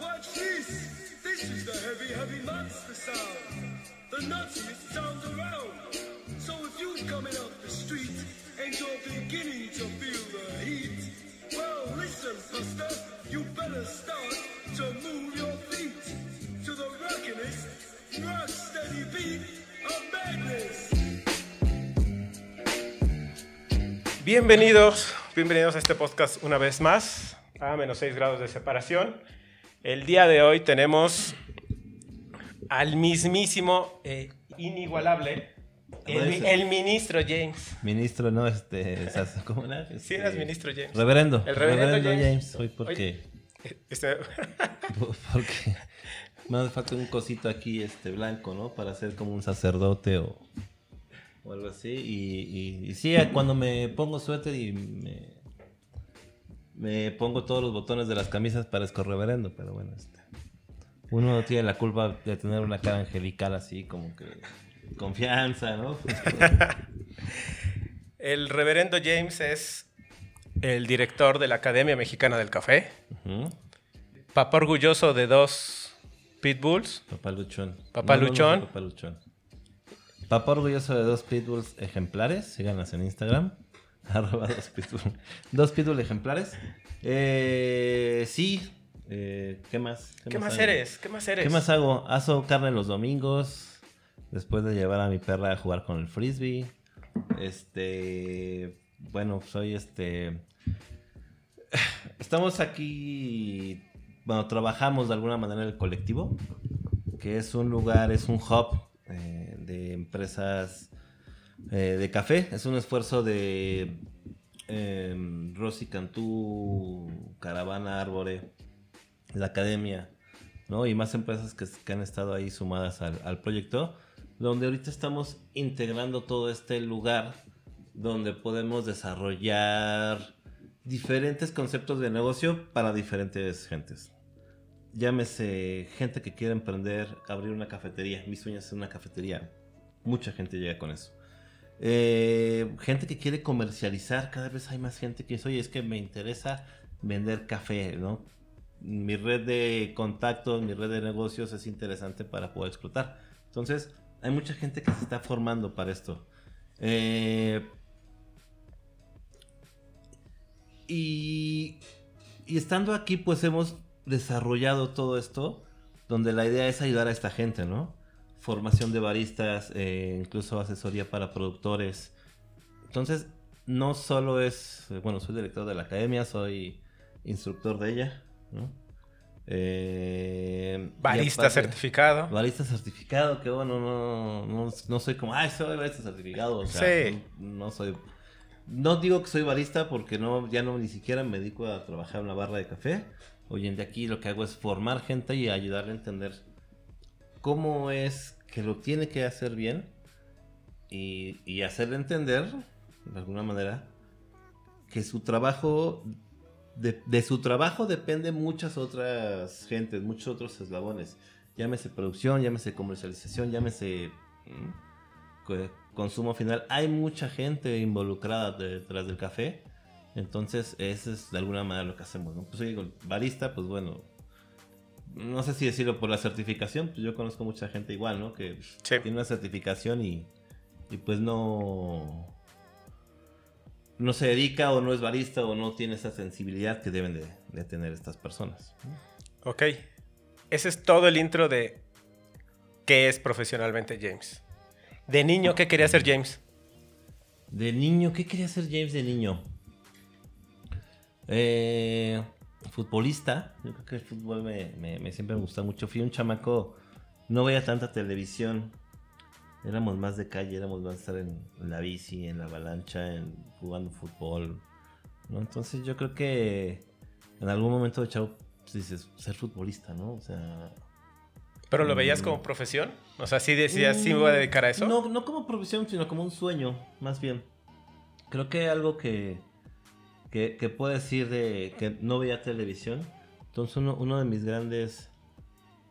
watch this. This is the heavy, heavy monster sound. The nuttiest sound around. So if you're coming up the street and you're beginning to feel the heat, well, listen, Buster, you better start to move your feet to the rockinest, rock steady beat of madness. Bienvenidos, bienvenidos a este podcast una vez más, a menos 6 grados de separación. El día de hoy tenemos al mismísimo, eh, inigualable, el, mi- el ministro James. Ministro, no, este, ¿cómo era? Sí, Este, eras ministro James. Reverendo. El reverendo James. James. Hoy porque, Este- porque me hace falta un cosito aquí, este, blanco, ¿no? Para ser como un sacerdote o, o algo así. Y, y, y sí, cuando me pongo suéter y me, me pongo todos los botones de las camisas parezco reverendo, pero bueno, este. Uno no tiene la culpa de tener una cara angelical así, como que confianza, ¿no? El reverendo James es el director de la Academia Mexicana del Café, papá orgulloso de dos pitbulls. Papá Luchón. Papá Luchón. Papá Luchón. Papá orgulloso de dos pitbulls ejemplares. Síganos en Instagram. Arroba dos pitbulls. Dos pitbull ejemplares. Eh, sí. Eh, ¿Qué más? ¿Qué más hago? eres? ¿Qué más eres? ¿Qué más hago? Aso carne los domingos. Después de llevar a mi perra a jugar con el frisbee. Este. Bueno, soy este. Estamos aquí. Bueno, trabajamos de alguna manera en el colectivo. Que es un lugar, es un hub eh, de empresas eh, de café. Es un esfuerzo de eh, Rosy Cantú, Caravana Árbore, la academia, ¿no? Y más empresas que, que han estado ahí sumadas al, al proyecto, donde ahorita estamos integrando todo este lugar donde podemos desarrollar diferentes conceptos de negocio para diferentes gentes. Llámese gente que quiere emprender, abrir una cafetería. Mi sueño es una cafetería. Mucha gente llega con eso. Eh, gente que quiere comercializar, cada vez hay más gente que dice, oye, es que me interesa vender café, ¿no? Mi red de contactos, mi red de negocios es interesante para poder explotar. Entonces, hay mucha gente que se está formando para esto. Eh, y, y estando aquí, pues hemos desarrollado todo esto, donde la idea es ayudar a esta gente, ¿no? Formación de baristas, eh, incluso asesoría para productores. Entonces, no solo es, eh, bueno, soy director de la academia, soy instructor de ella, ¿no? Eh, Barista aparte- certificado. Barista certificado, que bueno, no, no, no soy como, ay, soy barista certificado. O sea, Sí. no soy. No digo que soy barista porque no, ya no ni siquiera me dedico a trabajar en una barra de café. Hoy en día aquí lo que hago es formar gente y ayudarle a entender cómo es que lo tiene que hacer bien y, y hacerle entender, de alguna manera, que su trabajo, de, de su trabajo depende muchas otras gentes, muchos otros eslabones. Llámese producción, llámese comercialización, llámese co- consumo final. Hay mucha gente involucrada detrás del café. Entonces, eso es de alguna manera lo que hacemos, ¿no? Pues digo, barista, pues bueno, no sé si decirlo por la certificación, pues yo conozco mucha gente igual, ¿no? Que Sí. tiene una certificación y, y pues no no se dedica o no es barista o no tiene esa sensibilidad que deben de, de tener estas personas. Ok. Ese es todo el intro de qué es profesionalmente James. De niño, ¿qué quería ser James? De niño, ¿qué quería ser James de niño? Eh, futbolista. Yo creo que el fútbol me, me- me siempre me gustó mucho. Fui un chamaco, no veía tanta televisión. Éramos más de calle, éramos más de estar en, la bici, en la avalancha, en, jugando fútbol. ¿no? Entonces yo creo que en algún momento de chavo pues, dices, ser futbolista, ¿no? O sea, ¿Pero lo veías como profesión? O sea, sí decías, sí me voy a dedicar a eso. Mm, No, no como profesión, sino como un sueño, más bien. Creo que algo que, que, que puedo decir de que no veía televisión. Entonces uno, uno de mis grandes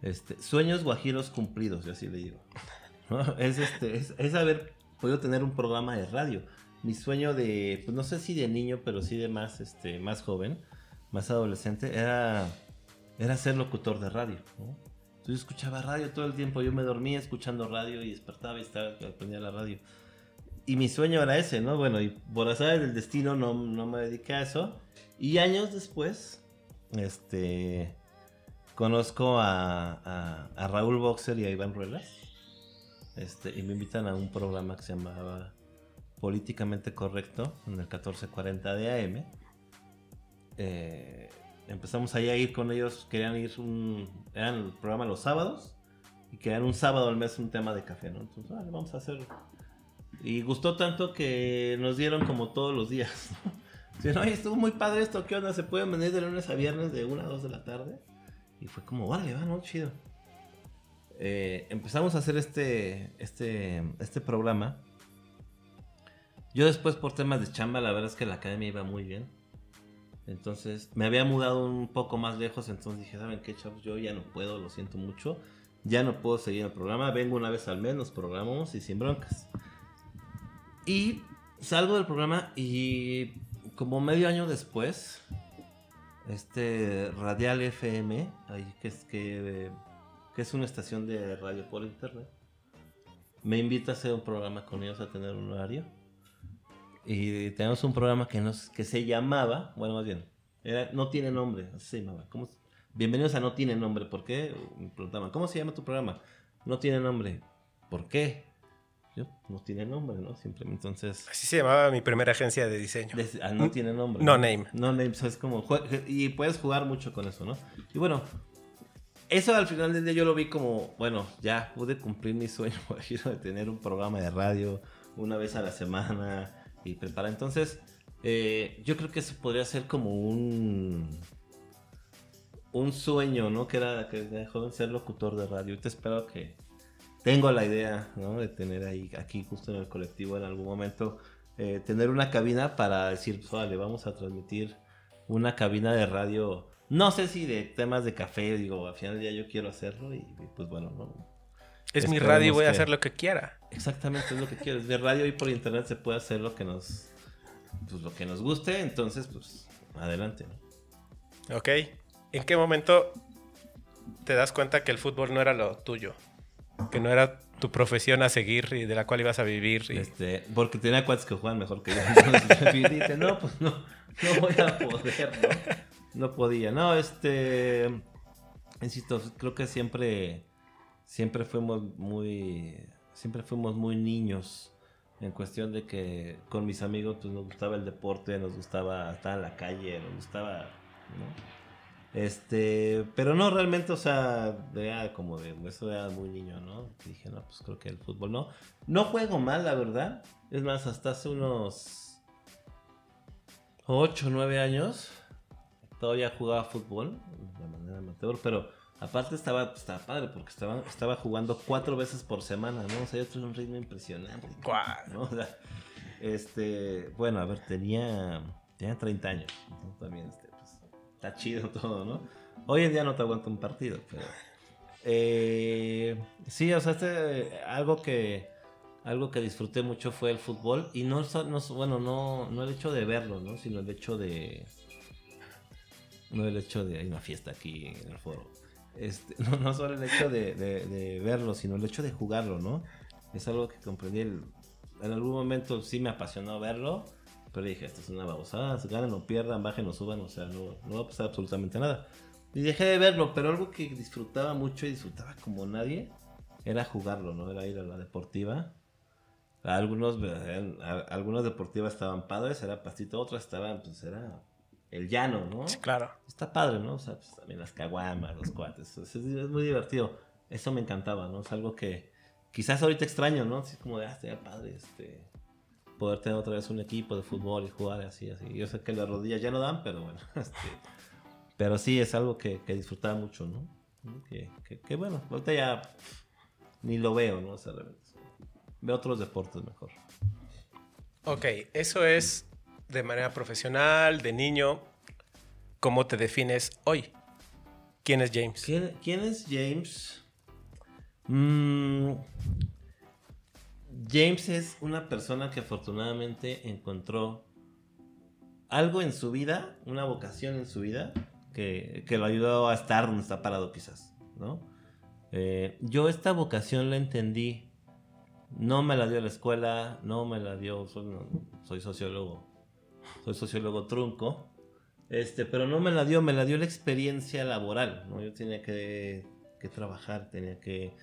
este, sueños guajiros cumplidos, yo así le digo. ¿no? Es, este, es, es haber podido tener un programa de radio. Mi sueño de, pues no sé si de niño, pero sí de más, este, más joven, más adolescente, era era ser locutor de radio. ¿no? Entonces yo escuchaba radio todo el tiempo, yo me dormía escuchando radio y despertaba y estaba, aprendía la radio. Y mi sueño era ese, ¿no? Bueno, y por azar del destino no, no me dediqué a eso. Y años después, este, conozco a, a, Raúl Boxer y a Iván Ruelas. Este, y me invitan a un programa que se llamaba Políticamente Correcto, en el 1440 de AM. Eh, empezamos ahí a ir con ellos, querían ir un... Eran el programa los sábados, y querían un sábado al mes un tema de café, ¿no? Entonces, vamos a hacerlo. Y gustó tanto que nos dieron como todos los días. Dicen, oye, estuvo muy padre esto, ¿qué onda? ¿Se pueden venir de lunes a viernes de 1 a 2 de la tarde? Y fue como, vale, va, no, chido. Eh, empezamos a hacer este, este, este programa. Yo después por temas de chamba, la verdad es que la academia iba muy bien. Entonces me había mudado un poco más lejos, entonces dije, ¿saben qué, chavos? Yo ya no puedo, lo siento mucho. Ya no puedo seguir el programa, vengo una vez al mes, nos programamos y sin broncas. Y salgo del programa y como medio año después, este Radial FM, que es que, es una estación de radio por internet, me invita a hacer un programa con ellos a tener un horario. Y tenemos un programa que, nos, que se llamaba, bueno, más bien, era, no tiene nombre, así llamaba. ¿Cómo, bienvenidos a No Tiene Nombre. ¿Por qué? Me preguntaban, ¿cómo se llama tu programa? No tiene nombre. ¿Por qué? Yo, no tiene nombre, ¿no? Simplemente entonces... Así se llamaba mi primera agencia de diseño. ah, no tiene nombre. No name. No name, o sea, es como... Y puedes jugar mucho con eso, ¿no? Y bueno, eso al final del día yo lo vi como, bueno, ya pude cumplir mi sueño, por ejemplo, de tener un programa de radio una vez a la semana y preparar. Entonces, eh, yo creo que eso podría ser como un un sueño, ¿no? Que era que de joven ser locutor de radio. Te espero que tengo la idea, ¿no? De tener ahí, aquí justo en el colectivo en algún momento, eh, tener una cabina para decir, pues, vale, vamos a transmitir una cabina de radio. No sé si de temas de café, digo, al final del día yo quiero hacerlo y, y, pues bueno, ¿no? Es mi radio y voy a hacer lo que quiera. Exactamente es lo que quieres. De radio y por internet se puede hacer lo que nos, pues lo que nos guste, entonces pues adelante, ¿no? ¿Ok? ¿En qué momento te das cuenta que el fútbol no era lo tuyo? Que no era tu profesión a seguir y de la cual ibas a vivir. y- Este, porque tenía cuates que juegan mejor que yo. Entonces, y dije, no, pues no, no voy a poder, ¿no? No podía. No, este. Insisto, creo que siempre. Siempre fuimos muy. Siempre fuimos muy niños. En cuestión de que con mis amigos pues, nos gustaba el deporte, nos gustaba estar en la calle, nos gustaba. ¿no? Este, pero no realmente, o sea, era como de, eso era muy niño, ¿no? Y dije, no, pues creo que el fútbol no. No juego mal, la verdad. Es más, hasta hace unos 8 o 9 años todavía jugaba fútbol de manera amateur, pero aparte estaba, pues, estaba padre porque estaba, estaba jugando cuatro veces por semana, ¿no? O sea, yo tuve un ritmo impresionante. ¿no? O sea, este, bueno, a ver, tenía, tenía 30 años. ¿no? También, este, pues, está chido todo, ¿no? Hoy en día no te aguanto un partido, pero... eh, sí, o sea, este, algo que... Algo que disfruté mucho fue el fútbol y no, no bueno, no, no el hecho de verlo, ¿no? Sino el hecho de... No el hecho de... Hay una fiesta aquí en el foro. Este, no, no solo el hecho de, de- de verlo, sino el hecho de jugarlo, ¿no? Es algo que comprendí. el- en algún momento sí me apasionó verlo, pero dije, esto es una babosada, se ganan o pierdan, bajen o suban, o sea, no, no va a pasar absolutamente nada. Y dejé de verlo, pero algo que disfrutaba mucho y disfrutaba como nadie era jugarlo, ¿no? Era ir a la deportiva. Algunos, eh, a- algunas deportivas estaban padres, era pastito, otras estaban, pues era el llano, ¿no? Sí, claro. Está padre, ¿no? O sea, pues, también las caguamas, los cuates. Es, es- es muy divertido. Eso me encantaba, ¿no? Es algo que quizás ahorita extraño, ¿no? Así como de, ah, estaría padre, este... Poder tener otra vez un equipo de fútbol y jugar así, así. Yo sé que las rodillas ya no dan, pero bueno. Este, pero sí, es algo que, que disfrutaba mucho, ¿no? Que, que- que, bueno, ahorita ya ni lo veo, ¿no? O sea, veo otros deportes mejor. Ok, eso es de manera profesional, de niño. ¿Cómo te defines hoy? ¿Quién es James? ¿Quién, quién es James? Mm, James es una persona que afortunadamente encontró algo en su vida, una vocación en su vida, que, que lo ayudó a estar donde está parado quizás, ¿no? Eh, yo esta vocación la entendí, no me la dio la escuela, no me la dio, soy, soy sociólogo, soy sociólogo trunco, este, pero no me la dio, me la dio la experiencia laboral, ¿no? Yo tenía que, que trabajar, tenía que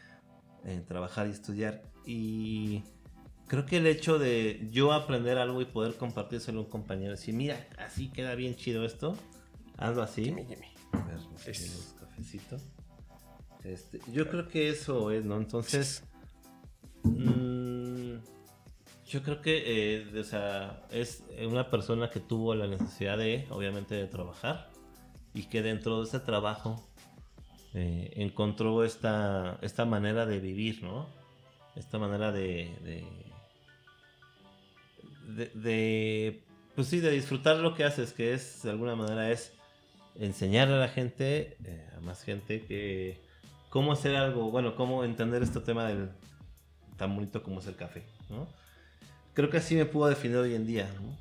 eh, trabajar y estudiar y creo que el hecho de yo aprender algo y poder compartírselo a un compañero, decir, mira, así queda bien chido esto, hazlo así. Jimmy, Jimmy. A ver, un cafecito. Este, yo creo que eso es, ¿no? Entonces, mm, yo creo que, eh, o sea, es una persona que tuvo la necesidad de, obviamente, de trabajar y que dentro de ese trabajo eh, encontró esta, esta manera de vivir, ¿no? Esta manera de, de, pues sí, de disfrutar lo que haces, que es, de alguna manera, es enseñarle a la gente, eh, a más gente, que cómo hacer algo, bueno, cómo entender este tema del tan bonito como es el café, ¿no? Creo que así me puedo definir hoy en día, ¿no?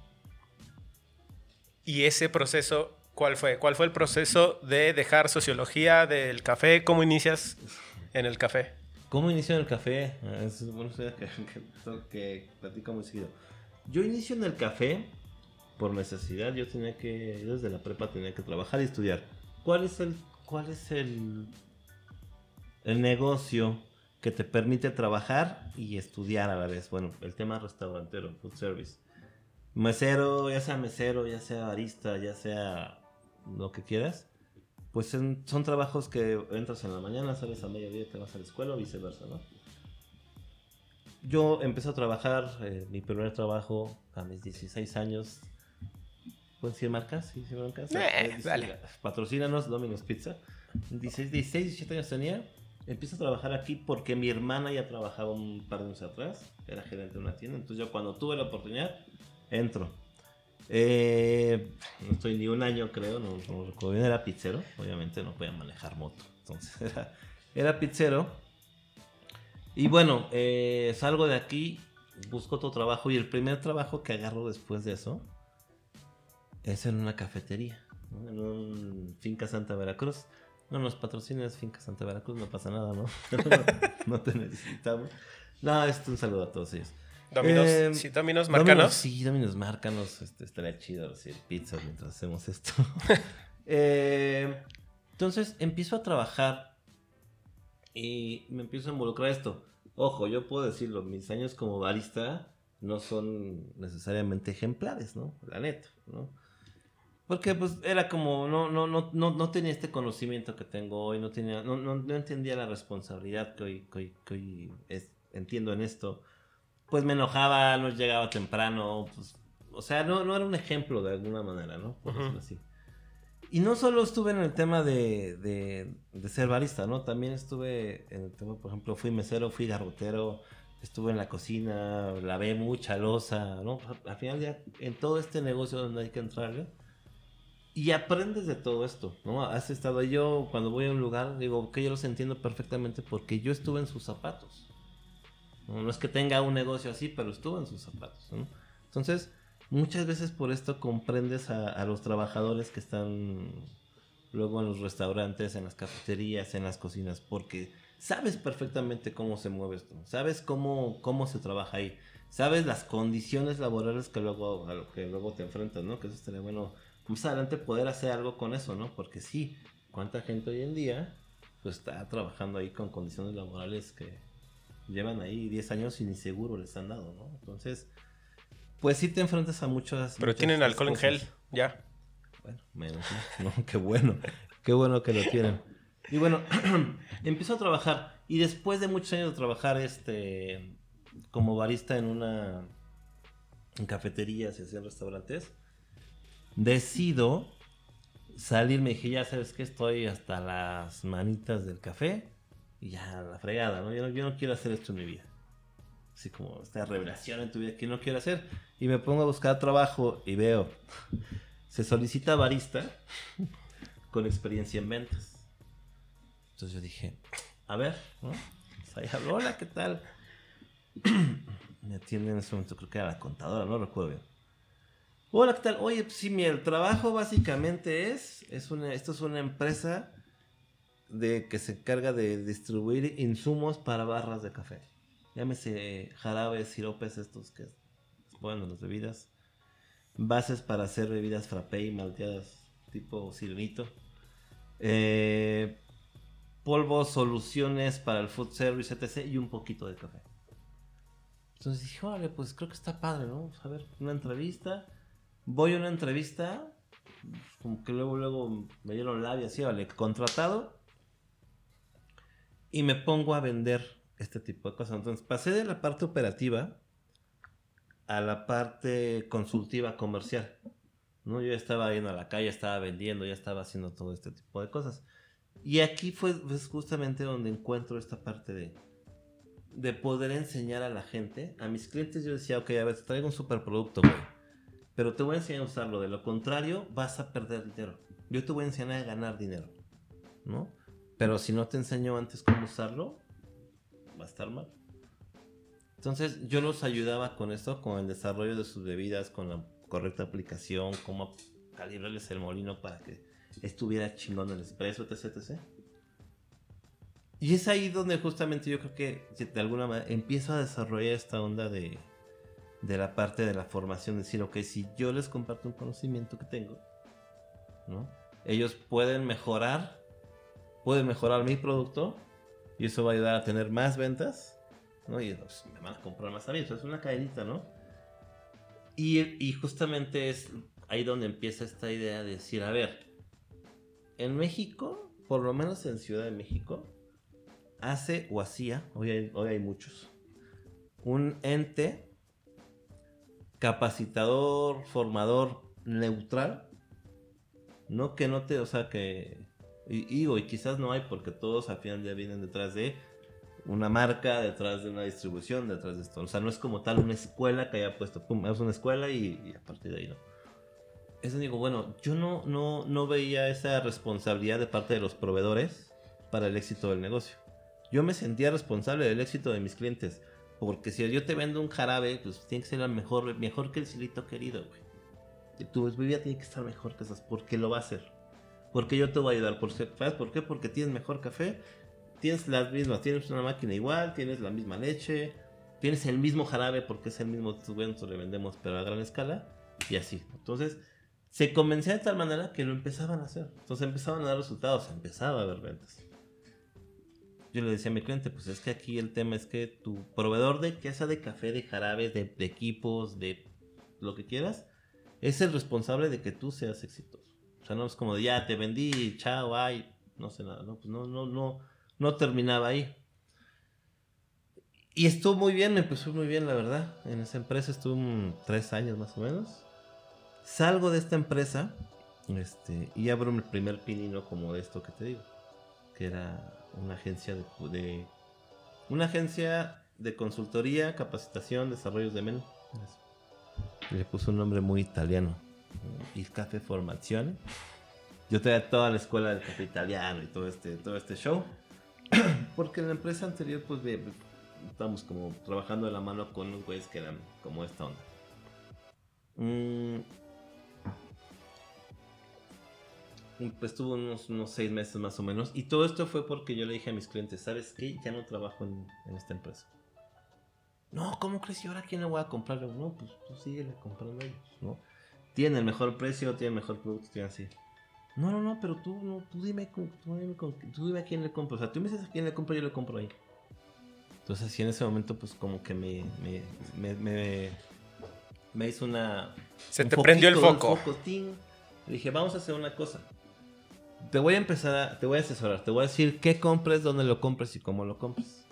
¿Y ese proceso, cuál fue? ¿Cuál fue el proceso de dejar sociología del café? ¿Cómo inicias en el café? ¿Cómo inicio en el café? Ah, Es bueno, que, que, que platico muy seguido. Yo inicio en el café por necesidad. Yo tenía que, desde la prepa tenía que trabajar y estudiar. ¿Cuál es el, cuál es el, el negocio que te permite trabajar y estudiar a la vez? Bueno, el tema restaurantero, food service. Mesero, ya sea mesero, ya sea barista, ya sea lo que quieras. Pues en- son trabajos que entras en la mañana, sales a mediodía, te vas a la escuela o viceversa, ¿no? Yo empecé a trabajar, eh, mi primer trabajo a mis 16 años. ¿Pueden decir marcas? ¿Sí, sí, marcas? Eh, Eh, dale. Patrocínanos, Domino's Pizza. 16, 16, 17 años tenía. Empiezo a trabajar aquí porque mi hermana ya trabajaba un par de años atrás. Era gerente de una tienda. Entonces yo cuando tuve la oportunidad, entro. Eh, no estoy ni un año, creo, no, no recuerdo bien, era pizzero. Obviamente no podía manejar moto. Entonces era, era pizzero. Y bueno, eh, salgo de aquí, busco otro trabajo y el primer trabajo que agarro después de eso es en una cafetería, ¿no? en un Finca Santa Veracruz. No nos patrocines Finca Santa Veracruz, no pasa nada, ¿no? no te necesitamos. No, esto es un saludo a todos ellos. Dominos, Eh, sí, Dominos, Domino's, márcanos. sí, Dominos, márcanos. Este, estaría chido decir pizza mientras hacemos esto. Eh, entonces empiezo a trabajar y me empiezo a involucrar esto. Ojo, yo puedo decirlo, mis años como barista no son necesariamente ejemplares, ¿no? La neta, ¿no? Porque pues era como, no, no, no, no, no tenía este conocimiento que tengo hoy, no tenía, no, no, no entendía la responsabilidad que hoy, que hoy, que hoy es- entiendo en esto. Pues me enojaba, no llegaba temprano, pues, o sea, no, no era un ejemplo de alguna manera, ¿no? Por Ujú. decirlo así. Y no solo estuve en el tema de, de, de ser barista, ¿no? También estuve en el tema, por ejemplo, fui mesero, fui garrotero, estuve en la cocina, lavé mucha losa, ¿no? Al final ya en todo este negocio donde hay que entrarle. Y aprendes de todo esto, ¿no? Has estado yo cuando voy a un lugar, digo que yo los entiendo perfectamente porque yo estuve en sus zapatos. No, es que tenga un negocio así, pero estuve en sus zapatos, ¿no? Entonces, muchas veces por esto comprendes a, los trabajadores que están luego en los restaurantes, en las cafeterías, en las cocinas, porque sabes perfectamente cómo se mueve esto, sabes cómo, cómo se trabaja ahí, sabes las condiciones laborales que luego, a lo que luego te enfrentas, ¿no? Que eso estaría bueno más adelante poder hacer algo con eso, ¿no? Porque sí, cuánta gente hoy en día pues está trabajando ahí con condiciones laborales que llevan ahí 10 años y ni seguro les han dado, ¿no? Entonces, pues sí te enfrentas a muchas... Pero muchas tienen alcohol en gel, ya. Bueno, menos, ¿no? No, qué bueno, qué bueno que lo tienen. Y bueno, empiezo a trabajar y después de muchos años de trabajar este como barista en una en cafeterías y así en restaurantes, decido salir, me dije, ya sabes que estoy hasta las manitas del café y ya la fregada, ¿no? Yo, no, quiero hacer esto en mi vida. Así como esta revelación en tu vida que no quiero hacer. Y me pongo a buscar trabajo y veo se solicita barista con experiencia en ventas. Entonces yo dije, a ver, ¿no? Pues hola, ¿qué tal? Me atiende en ese momento, creo que era la contadora, no recuerdo bien. Hola, ¿qué tal? Oye, pues sí, mi trabajo básicamente es, es una, esto es una empresa de que se encarga de distribuir insumos para barras de café. Llámese jarabes, siropes estos que bueno, las bebidas. Bases para hacer bebidas frappé y malteadas tipo sirenito. Eh, polvos, soluciones para el food service, etc. Y un poquito de café. Entonces dije, vale, pues creo que está padre, ¿no? Vamos a ver, una entrevista. Voy a una entrevista, como que luego, luego me dieron labia así, vale, contratado. Y me pongo a vender este tipo de cosas. Entonces pasé de la parte operativa a la parte consultiva comercial. ¿no? Yo estaba yendo a la calle, estaba vendiendo, ya estaba haciendo todo este tipo de cosas. Y aquí fue pues, justamente donde encuentro esta parte de, de poder enseñar a la gente. A mis clientes yo decía, ok, a ver, te traigo un superproducto, güey. Pero te voy a enseñar a usarlo. De lo contrario, vas a perder dinero. Yo te voy a enseñar a ganar dinero. ¿No? Pero si no te enseño antes cómo usarlo, va a estar mal. Entonces yo los ayudaba con esto, con el desarrollo de sus bebidas, con la correcta aplicación, cómo calibrarles el molino para que estuviera chingón el espresso, etc, etc. Y es ahí donde justamente yo creo que de alguna manera empiezo a desarrollar esta onda de, de la parte de la formación, decir, ok, si yo les comparto un conocimiento que tengo, ¿no? Ellos pueden mejorar, pueden mejorar mi producto y eso va a ayudar a tener más ventas. Y pues, me van a comprar más a mí, es una cadenita, ¿no? Y, y justamente es ahí donde empieza esta idea de decir, a ver, en México, por lo menos en Ciudad de México, hace o hacía, hoy hoy hay muchos, un ente capacitador, formador neutral, no que no te, o sea que, y, y, y quizás no hay porque todos al final ya vienen detrás de una marca, detrás de una distribución, detrás de esto. O sea, no es como tal una escuela que haya puesto, pum, es una escuela y, a partir de ahí no. Eso digo, bueno, yo no, no, no veía esa responsabilidad de parte de los proveedores para el éxito del negocio. Yo me sentía responsable del éxito de mis clientes. Porque si yo te vendo un jarabe, pues tiene que ser mejor, mejor que el silito querido, güey. Y tu bebida tiene que estar mejor que esas. porque lo va a hacer? Porque yo te voy a ayudar. ¿Sabes por qué? Porque tienes mejor café tienes las mismas, tienes una máquina igual, tienes la misma leche, tienes el mismo jarabe porque es el mismo, bueno, le vendemos pero a gran escala y así. Entonces, se convencía de tal manera que lo empezaban a hacer. Entonces empezaban a dar resultados, empezaba a haber ventas. Yo le decía a mi cliente, pues es que aquí el tema es que tu proveedor de, ya sea de café, de jarabes, de, de equipos, de lo que quieras, es el responsable de que tú seas exitoso. O sea, no es como de ya te vendí, chao, ay, no sé nada, no, pues no, no, no, no terminaba ahí. Y estuvo muy bien, me empezó muy bien, la verdad. En esa empresa estuve tres años más o menos. Salgo de esta empresa este, y abro mi primer pinino como de esto que te digo. Que era una agencia de, una agencia de consultoría, capacitación, desarrollos de menú. Le puse un nombre muy italiano. Y Café Formación. Yo tenía toda la escuela del café italiano y todo este, todo este show. Porque en la empresa anterior, pues, estábamos como trabajando de la mano con unos güeyes que eran como esta onda. Mm. Pues tuvo unos, unos seis meses más o menos. Y todo esto fue porque yo le dije a mis clientes, ¿sabes qué? Ya no trabajo en, esta empresa. No, ¿cómo crees? ¿Y ahora quién le voy a comprar? No, pues tú síguele comprando ellos, ¿no? Tiene el mejor precio, tiene el mejor producto, tiene así. No, no, no, pero tú, no, tú, dime, tú, dime, tú dime a quién le compro. O sea, tú me dices a quién le compro, yo le compro ahí. Entonces, así en ese momento, pues como que me, me, me, me, me hizo una. Se te prendió el foco. Le dije, vamos a hacer una cosa. Te voy a empezar a, te voy a asesorar, te voy a decir qué compres, dónde lo compres y cómo lo compres.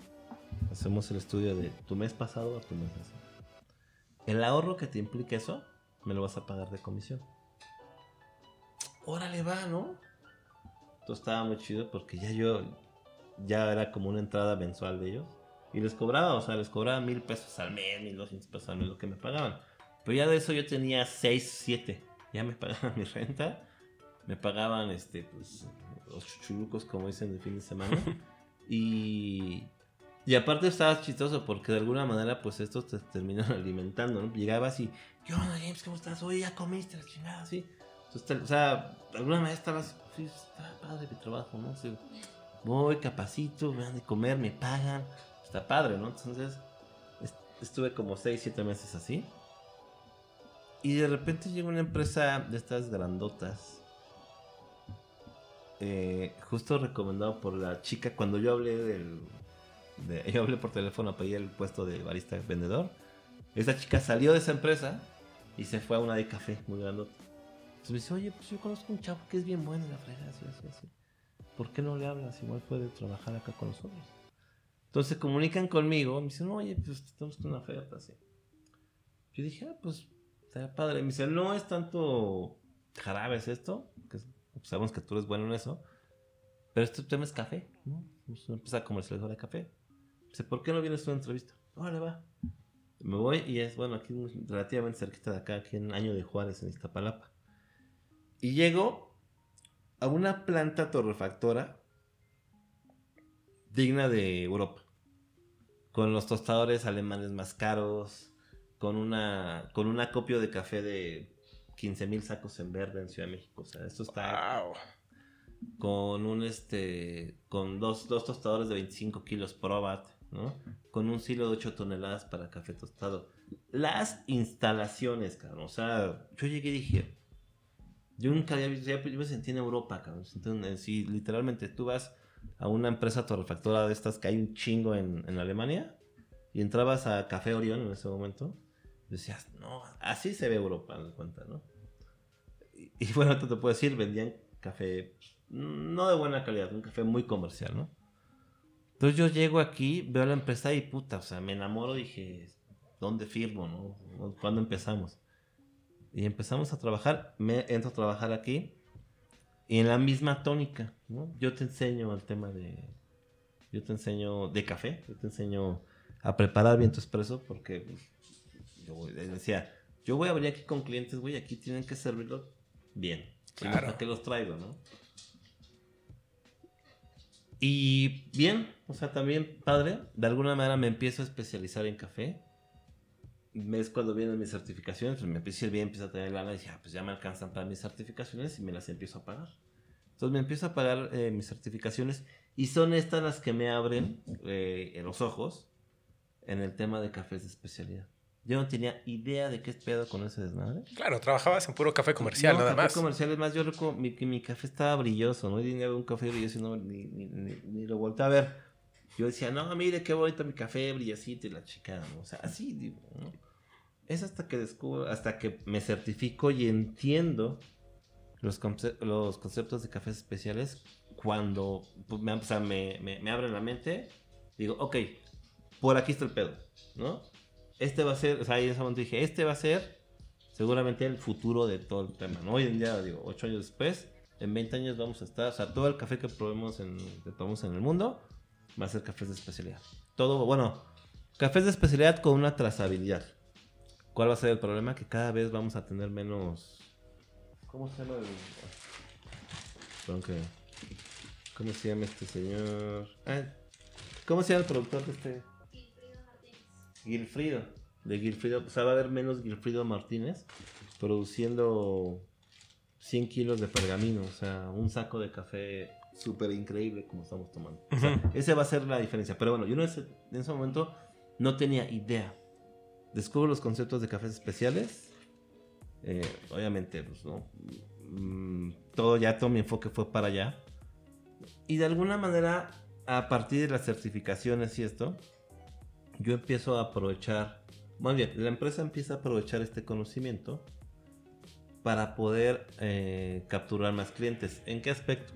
Hacemos el estudio de tu mes pasado a tu mes pasado. El ahorro que te implique eso, me lo vas a pagar de comisión órale va, ¿no? Entonces estaba muy chido porque ya yo, ya era como una entrada mensual de ellos. Y les cobraba, o sea, les cobraba mil pesos al mes, mil doscientos pesos al mes lo que me pagaban. Pero ya de eso yo tenía seis, siete. Ya me pagaban mi renta. Me pagaban, este, pues, los chuchurucos, como dicen, de fin de semana. y, Y aparte estaba chistoso porque de alguna manera pues estos te terminan alimentando, ¿no? Llegabas y, ¿qué onda James? ¿Cómo estás? Oye, ya comiste la chingada, sí. Entonces, o sea, alguna manera estabas, sí, está padre mi trabajo, ¿no? Sí, voy, capacito, me dan de comer, me pagan, está padre, ¿no? Entonces, est- estuve como 6, 7 meses así. Y de repente llega una empresa de estas grandotas. eh, justo recomendado por la chica cuando yo hablé del... de- yo hablé por teléfono, pedí el puesto de barista vendedor. Esta chica salió de esa empresa y se fue a una de café muy grandota. Entonces me dice, oye, pues yo conozco un chavo que es bien bueno en la fregada, así, así, así. ¿Por qué no le hablas? Igual puede trabajar acá con nosotros. Entonces se comunican conmigo, me dicen, oye, pues tenemos que una oferta así. Yo dije, ah, pues estaría padre. Me dice, no es tanto jarabes esto, que sabemos que tú eres bueno en eso, pero este tema es café, ¿no? Es una empresa comercializadora de café. Dice, ¿por qué no vienes a una entrevista? Órale, va. Me voy y es, bueno, aquí relativamente cerquita de acá, aquí en Año de Juárez, en Iztapalapa. Y llego a una planta torrefactora digna de Europa. Con los tostadores alemanes más caros, con una con un acopio de café de 15 mil sacos en verde en Ciudad de México. O sea, esto está Wow. con un este con dos, dos tostadores de 25 kilos Probat, ¿no? Con un silo de 8 toneladas para café tostado. Las instalaciones, cabrón. O sea, yo llegué y dije, yo nunca había visto, yo me sentí en Europa, cabrón. Entonces, sí, literalmente tú vas a una empresa torrefactora de estas que hay un chingo en, en Alemania y entrabas a Café Orión en ese momento. Decías, no, así se ve Europa, me cuenta, ¿no? Y, y bueno, esto te puedo decir, vendían café no de buena calidad, un café muy comercial, ¿no? Entonces yo llego aquí, veo la empresa y puta, o sea, me enamoro, dije, ¿dónde firmo, no? ¿Cuándo empezamos? Y empezamos a trabajar, me entro a trabajar aquí y en la misma tónica, ¿no? Yo te enseño el tema de, yo te enseño de café, yo te enseño a preparar bien tu espresso porque pues, yo decía, yo voy a venir aquí con clientes, güey, aquí tienen que servirlo bien. Claro. ¿Para qué los traigo, no? Y bien, o sea, también padre, de alguna manera me empiezo a especializar en café. Ves cuando vienen mis certificaciones, pues me empiezo a ir bien, empiezo a tener lana y dije, ah, pues ya me alcanzan para mis certificaciones y me las empiezo a pagar. Entonces me empiezo a pagar eh, mis certificaciones y son estas las que me abren eh, los ojos en el tema de cafés de especialidad. Yo no tenía idea de qué pedo con ese desmadre. Claro, trabajabas en puro café comercial, No, nada café más. comercial, es más, yo recuerdo mi, mi café estaba brilloso, ¿no? Tenía un café brilloso no, ni, ni, ni, ni lo volteé a ver. Yo decía, no, mire qué bonito mi café, brillacito y la chica, ¿no? O sea, así, digo, ¿no? Es hasta que descubro, hasta que me certifico y entiendo los, conce- los conceptos de cafés especiales cuando pues, me, o sea, me, me, me abren la mente. Digo, ok, por aquí está el pedo, ¿no? Este va a ser, o sea, ahí en ese momento dije, este va a ser seguramente el futuro de todo el tema, ¿no? Hoy en día, digo, ocho años después, en 20 años vamos a estar, o sea, todo el café que probemos en, que tomamos en el mundo va a ser cafés de especialidad. Todo, bueno, cafés de especialidad con una trazabilidad. ¿Cuál va a ser el problema? Que cada vez vamos a tener menos... ¿Cómo se llama el...? Perdón que... ¿Cómo se llama este señor? Ah, ¿Cómo se llama el productor de este? Gilfrido. De Gilfrido. O sea, va a haber menos Gilfrido Martínez produciendo 100 kilos de pergamino. O sea, un saco de café súper increíble como estamos tomando. O sea, ese va a ser la diferencia. Pero bueno, yo en ese, en ese momento no tenía idea. Descubro los conceptos de cafés especiales. Eh, obviamente, pues, ¿no? Mm, todo ya, todo mi enfoque fue para allá. Y de alguna manera, a partir de las certificaciones y esto, yo empiezo a aprovechar, más bien, la empresa empieza a aprovechar este conocimiento para poder eh, capturar más clientes. ¿En qué aspecto?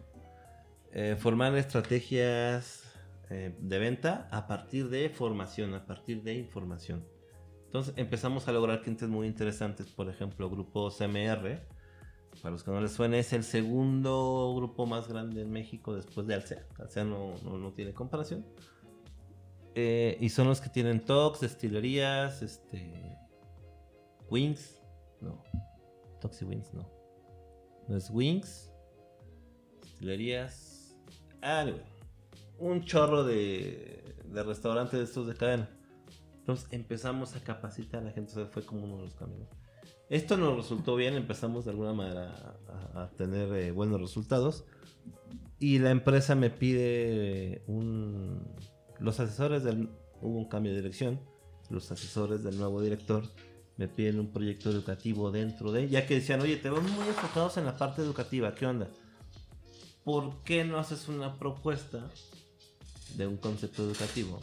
Eh, formar estrategias eh, de venta a partir de formación, a partir de información. Entonces empezamos a lograr clientes muy interesantes, por ejemplo, Grupo CMR, para los que no les suene, es el segundo grupo más grande en México después de Alsea. Alsea no, no, no tiene comparación. Eh, y son los que tienen Tox, destilerías, este. Wings. No. Tox y Wings, no. No es Wings. Destilerías. Anyway. un chorro de, de restaurantes de estos de cadena. Entonces empezamos a capacitar a la gente, o sea, fue como uno de los caminos. Esto nos resultó bien, empezamos de alguna manera a, a tener eh, buenos resultados. Y la empresa me pide un... Los asesores del... Hubo un cambio de dirección. Los asesores del nuevo director me piden un proyecto educativo dentro de... Ya que decían, oye, te vemos muy enfocados en la parte educativa, ¿qué onda? ¿Por qué no haces una propuesta de un concepto educativo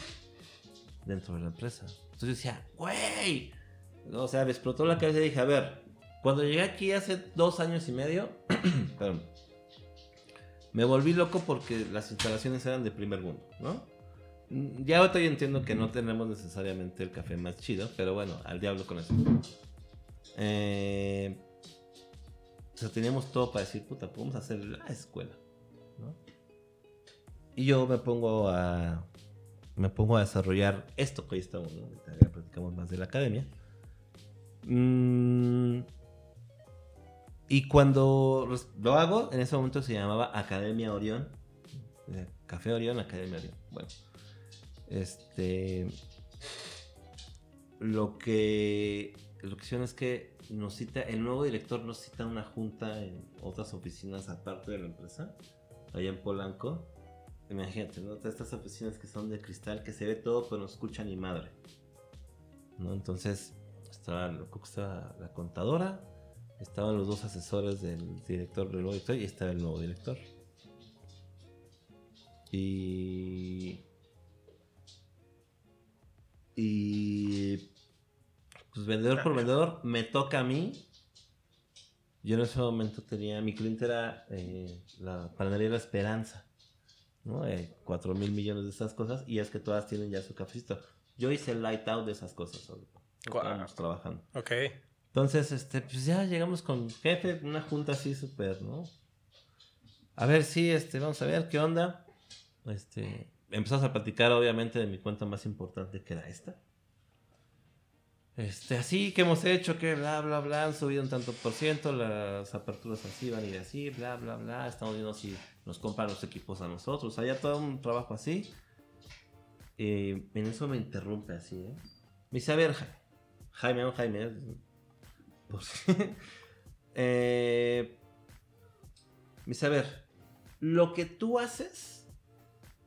dentro de la empresa? Entonces yo decía, güey. O sea, me explotó la cabeza y dije, a ver, cuando llegué aquí hace dos años y medio, perdón, me volví loco porque las instalaciones eran de primer mundo, ¿no? Ya ahorita entiendo que no tenemos necesariamente el café más chido, pero bueno, al diablo con eso. Eh, o sea, teníamos todo para decir, puta, podemos hacer la escuela. Y yo me pongo a me pongo a desarrollar esto que hoy estamos, ¿no? Ya platicamos más de la academia. Mm, y cuando lo hago, en ese momento se llamaba Academia Orión. Café Orión, Academia Orión. Bueno, este. Lo que. Lo que hicieron es que nos cita, el nuevo director nos cita una junta en otras oficinas aparte de la empresa, allá en Polanco. Imagínate, ¿no? Estas oficinas que son de cristal, que se ve todo, pero no escucha ni madre. ¿No? Entonces, estaba, creo que estaba la contadora, estaban los dos asesores del director del nuevo director y estaba el nuevo director. Y. Y. Pues vendedor por vendedor, me toca a mí. Yo en ese momento tenía. Mi cliente era eh, la panadería La Esperanza. ¿no? Eh, 4 mil millones de esas cosas. Y es que todas tienen ya su cafecito. Yo hice el light out de esas cosas. Estábamos trabajando. Ok. Entonces, este, pues ya llegamos con jefe, una junta así súper, ¿no? A ver, sí, este, vamos a ver qué onda. Este, empezamos a platicar, obviamente, de mi cuenta más importante, que era esta. Este, así que hemos hecho, que bla, bla, bla, han subido un tanto por ciento, las aperturas así van a ir así, bla, bla, bla. Estamos viendo si nos compran los equipos a nosotros. O ya todo un trabajo así. Eh, en eso me interrumpe así, ¿eh? Me dice, ver, Ja- Jaime, no, Jaime, ¿eh? Si- Eh, me dice, ver, lo que tú haces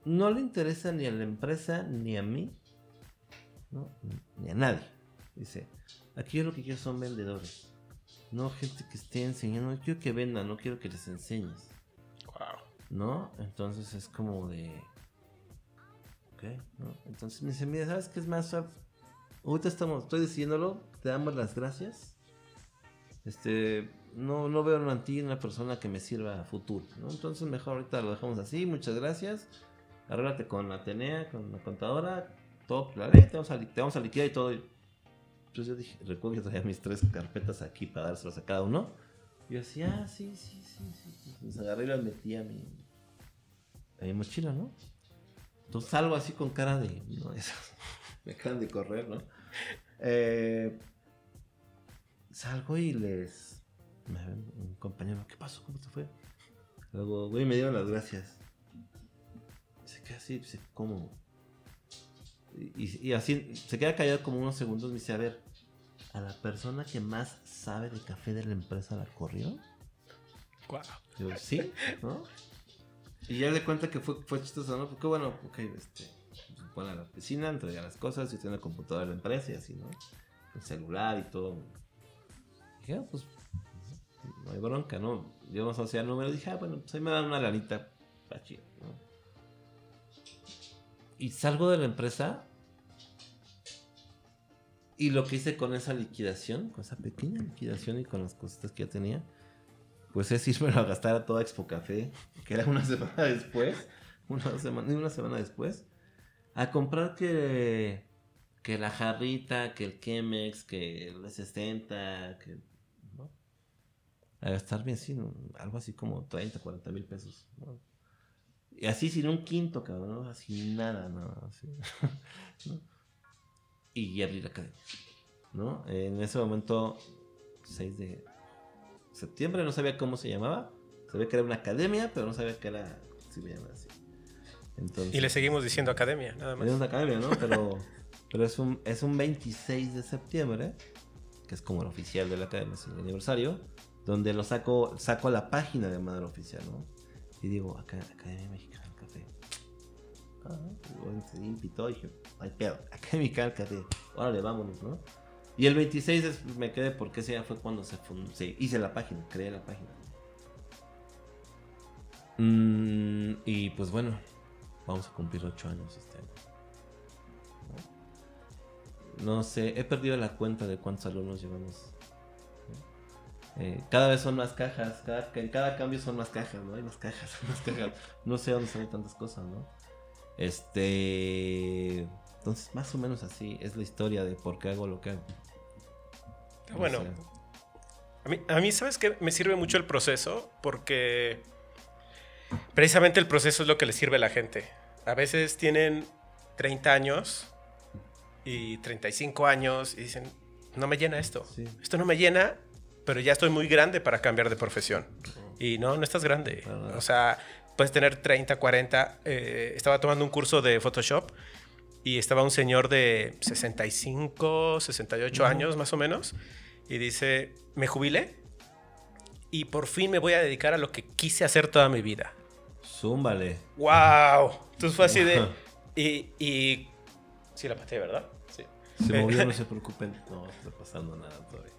no le interesa ni a la empresa ni a mí, ¿no? ni a nadie. Dice, aquí yo lo que quiero son vendedores, no gente que esté enseñando, quiero que vendan, no quiero que les enseñes, Wow. ¿no? Entonces es como de... Ok, ¿no? Entonces me dice, mira, ¿sabes qué es más? Ahorita estamos, estoy diciéndolo, te damos las gracias. Este, no, no veo en ti una persona que me sirva a futuro, ¿no? Entonces mejor ahorita lo dejamos así, muchas gracias. Arréglate con la Atenea, con la contadora, todo, la ley, te vamos a, liquidar y todo. Entonces yo dije, recuerdo que mis tres carpetas aquí para dárselas a cada uno. Y yo decía, ah, sí, sí, sí, sí. Los agarré y las metí a mi, a mi mochila, ¿no? Entonces salgo así con cara de, no, esas, me acaban de correr, ¿no? Eh, salgo y les. Me ven un compañero, ¿qué pasó? ¿Cómo te fue? Luego, güey, me dieron las gracias. Queda así, ¿cómo? Y, y- y así, se queda callado como unos segundos. Me dice, a ver, a la persona que más sabe de café de la empresa la corrió. Wow. Yo, sí, ¿no? Y ya le cuenta que fue, fue chistoso, ¿no? Porque bueno, ok, este, se pone a la oficina, entrega las cosas, yo tengo la computadora de la empresa y así, ¿no? El celular y todo. dije, ah, pues, no hay bronca, ¿no? Yo no sabía el número, dije, ah, bueno, pues ahí me dan una lanita, está chido, ¿no? Y salgo de la empresa y lo que hice con esa liquidación, con esa pequeña liquidación y con las cositas que ya tenía, pues es irme a gastar a toda Expo Café, que era una semana después, una semana, una semana después, a comprar que, que la jarrita, que el Chemex, que el 60, que, ¿no? A gastarme así, algo así como 30, 40 mil pesos. Y así sin un quinto, cabrón. Así nada, ¿no? Así, ¿no? Y abrí la academia, ¿no? En ese momento, 6 de septiembre, no sabía cómo se llamaba. Sabía que era una academia, pero no sabía que era, si me llamaba así. Entonces, Y le seguimos diciendo academia, nada más. Una academia, ¿no? Pero, pero es, un, es un 26 de septiembre, que es como el oficial de la academia, es el aniversario, donde lo saco, saco a la página de manera oficial, ¿no? Y digo, acá, Academia Mexicana del Café. Ah, se invitó y dije, ay pedo, Academia del Café. Órale, vámonos, ¿no? Y el 26 es- me quedé porque ese ya fue cuando se, fund- se hice la página, creé la página. Mm, y pues bueno, vamos a cumplir 8 años este año. No sé, he perdido la cuenta de cuántos alumnos llevamos. Eh, cada vez son más cajas, cada, en cada cambio son más cajas, ¿no? Hay más cajas, más cajas. No sé dónde salen tantas cosas, ¿no? Este. Entonces, más o menos así es la historia de por qué hago lo que hago. Está bueno. A mí, a mí, ¿sabes qué? Me sirve mucho el proceso porque precisamente el proceso es lo que le sirve a la gente. A veces tienen 30 años y 35 años y dicen, no me llena esto. Sí. Esto no me llena, pero ya estoy muy grande para cambiar de profesión. Y no, no estás grande. O sea, puedes tener 30, 40. eh, estaba tomando un curso de Photoshop y estaba un señor de 65, 68 años más o menos y dice, me jubilé y por fin me voy a dedicar a lo que quise hacer toda mi vida. Zúmbale. ¡Wow! Entonces fue así de... Y, y... Sí, la pateé, ¿verdad? Sí. Se movió, no se preocupen. No está pasando nada todavía.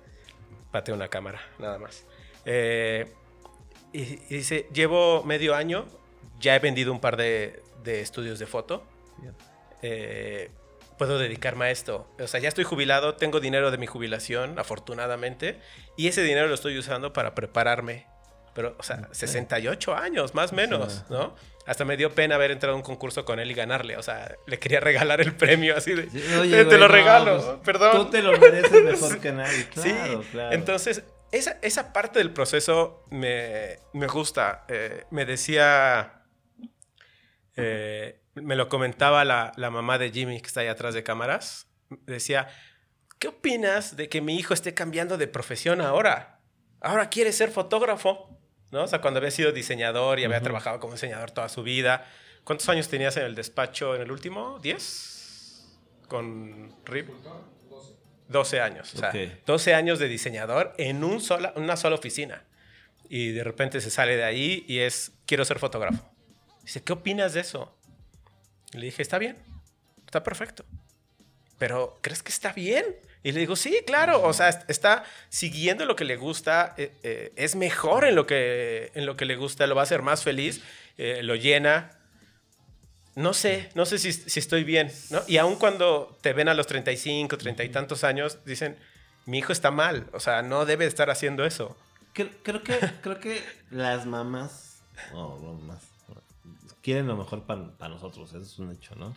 Pateé una cámara, nada más. Eh, y, y dice, llevo medio año, ya he vendido un par de, de estudios de foto. Eh, puedo dedicarme a esto. O sea, ya estoy jubilado, tengo dinero de mi jubilación, afortunadamente, y ese dinero lo estoy usando para prepararme. Pero, o sea, 68 años, más o menos, ¿no? Hasta me dio pena haber entrado a un concurso con él y ganarle. O sea, le quería regalar el premio así de... "Te- oye, te güey, lo no, regalo, pues, perdón. Tú te lo mereces mejor que nadie. Claro, sí, claro. entonces esa, esa parte del proceso me, me gusta. Eh, me decía, eh, me lo comentaba la, la mamá de Jimmy que está ahí atrás de cámaras. Decía, ¿qué opinas de que mi hijo esté cambiando de profesión ahora? Ahora quiere ser fotógrafo, ¿no? O sea, cuando había sido diseñador y había trabajado como diseñador toda su vida. ¿Cuántos años tenías en el despacho en el último? ¿10? Con Rip. 12 años. O sea, Ok. 12 años de diseñador en un sola, una sola oficina. Y de repente se sale de ahí y es, quiero ser fotógrafo. Dice, ¿qué opinas de eso? Y le dije, está bien, está perfecto. Pero, ¿crees que está bien? Y le digo, sí, claro, o sea, est- está siguiendo lo que le gusta, eh, eh, es mejor en lo, que, en lo que le gusta, lo va a hacer más feliz, eh, lo llena. No sé, no sé si, si estoy bien, ¿no? Y aun cuando te ven a los 35, 30 y tantos años, dicen, mi hijo está mal, o sea, no debe estar haciendo eso. Creo, creo que, creo que las mamás, no, mamás, quieren lo mejor para nosotros, eso es un hecho, ¿no?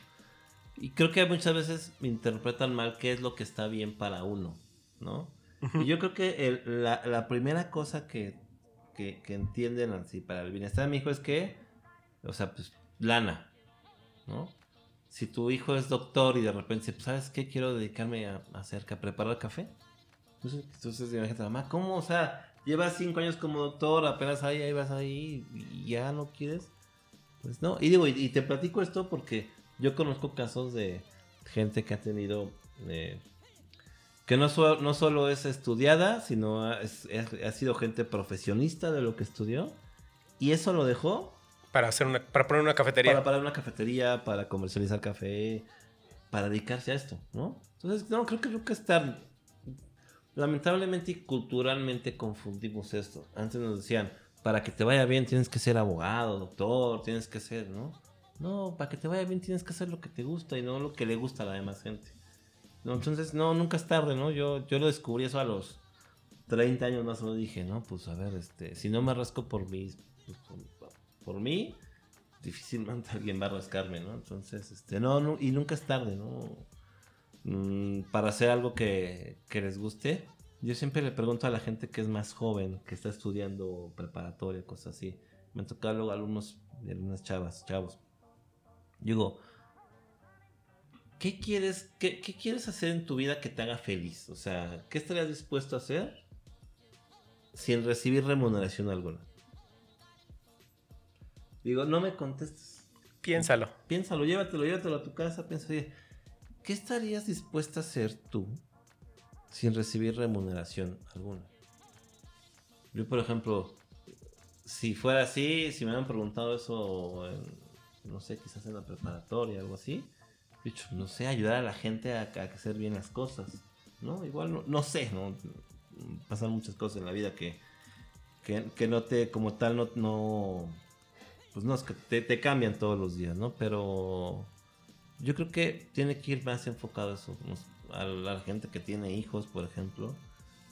Y creo que muchas veces interpretan mal qué es lo que está bien para uno, ¿no? Y yo creo que el- la, la primera cosa que, que, que entienden así para el bienestar de mi hijo es que, o sea, pues, lana, ¿no? Si tu hijo es doctor y de repente dice, pues, ¿sabes qué? Quiero dedicarme a, a hacer, a preparar café. Entonces, entonces imagínate, mamá, ¿cómo? O sea, llevas cinco años como doctor, apenas ahí, ahí vas ahí y ya no quieres. Pues no, y digo, y, y te platico esto porque yo conozco casos de gente que ha tenido, eh, que no, so- no solo es estudiada, sino ha, es- ha sido gente profesionista de lo que estudió. Y eso lo dejó Para, hacer una, para poner una cafetería. para parar una cafetería, para comercializar café, para dedicarse a esto, ¿no? Entonces, no, creo que nunca estar. Lamentablemente y culturalmente confundimos esto. Antes nos decían, para que te vaya bien tienes que ser abogado, doctor, tienes que ser, ¿no? No, para que te vaya bien tienes que hacer lo que te gusta y no lo que le gusta a la demás gente. No, entonces, no, nunca es tarde, ¿no? Yo, yo lo descubrí eso a los 30 años más o menos. Dije, no, pues a ver, este, si no me rasco por mí, pues, por, mí, difícilmente alguien va a rascarme, ¿no? Entonces, este, no, y nunca es tarde, ¿no? Mm, para hacer algo que, les guste. Yo siempre le pregunto a la gente que es más joven, que está estudiando preparatoria, cosas así. Me han tocado alumnos algunas chavas, chavos. Digo, ¿qué quieres, qué, qué quieres hacer en tu vida que te haga feliz? O sea, ¿qué estarías dispuesto a hacer sin recibir remuneración alguna? Digo, no me contestes. Piénsalo. Piénsalo, llévatelo, llévatelo a tu casa. Piensa, ¿qué estarías dispuesta a hacer tú sin recibir remuneración alguna? Yo, por ejemplo, si fuera así, si me hubieran preguntado eso, en, no sé, quizás en la preparatoria, algo así, no sé, ayudar a la gente a, hacer bien las cosas, ¿no? Igual, no, no sé, ¿no? Pasan muchas cosas en la vida que, que, que no te, como tal, no, no pues no, es que te, te cambian todos los días, ¿no? Pero yo creo que tiene que ir más enfocado a eso, a la gente que tiene hijos, por ejemplo,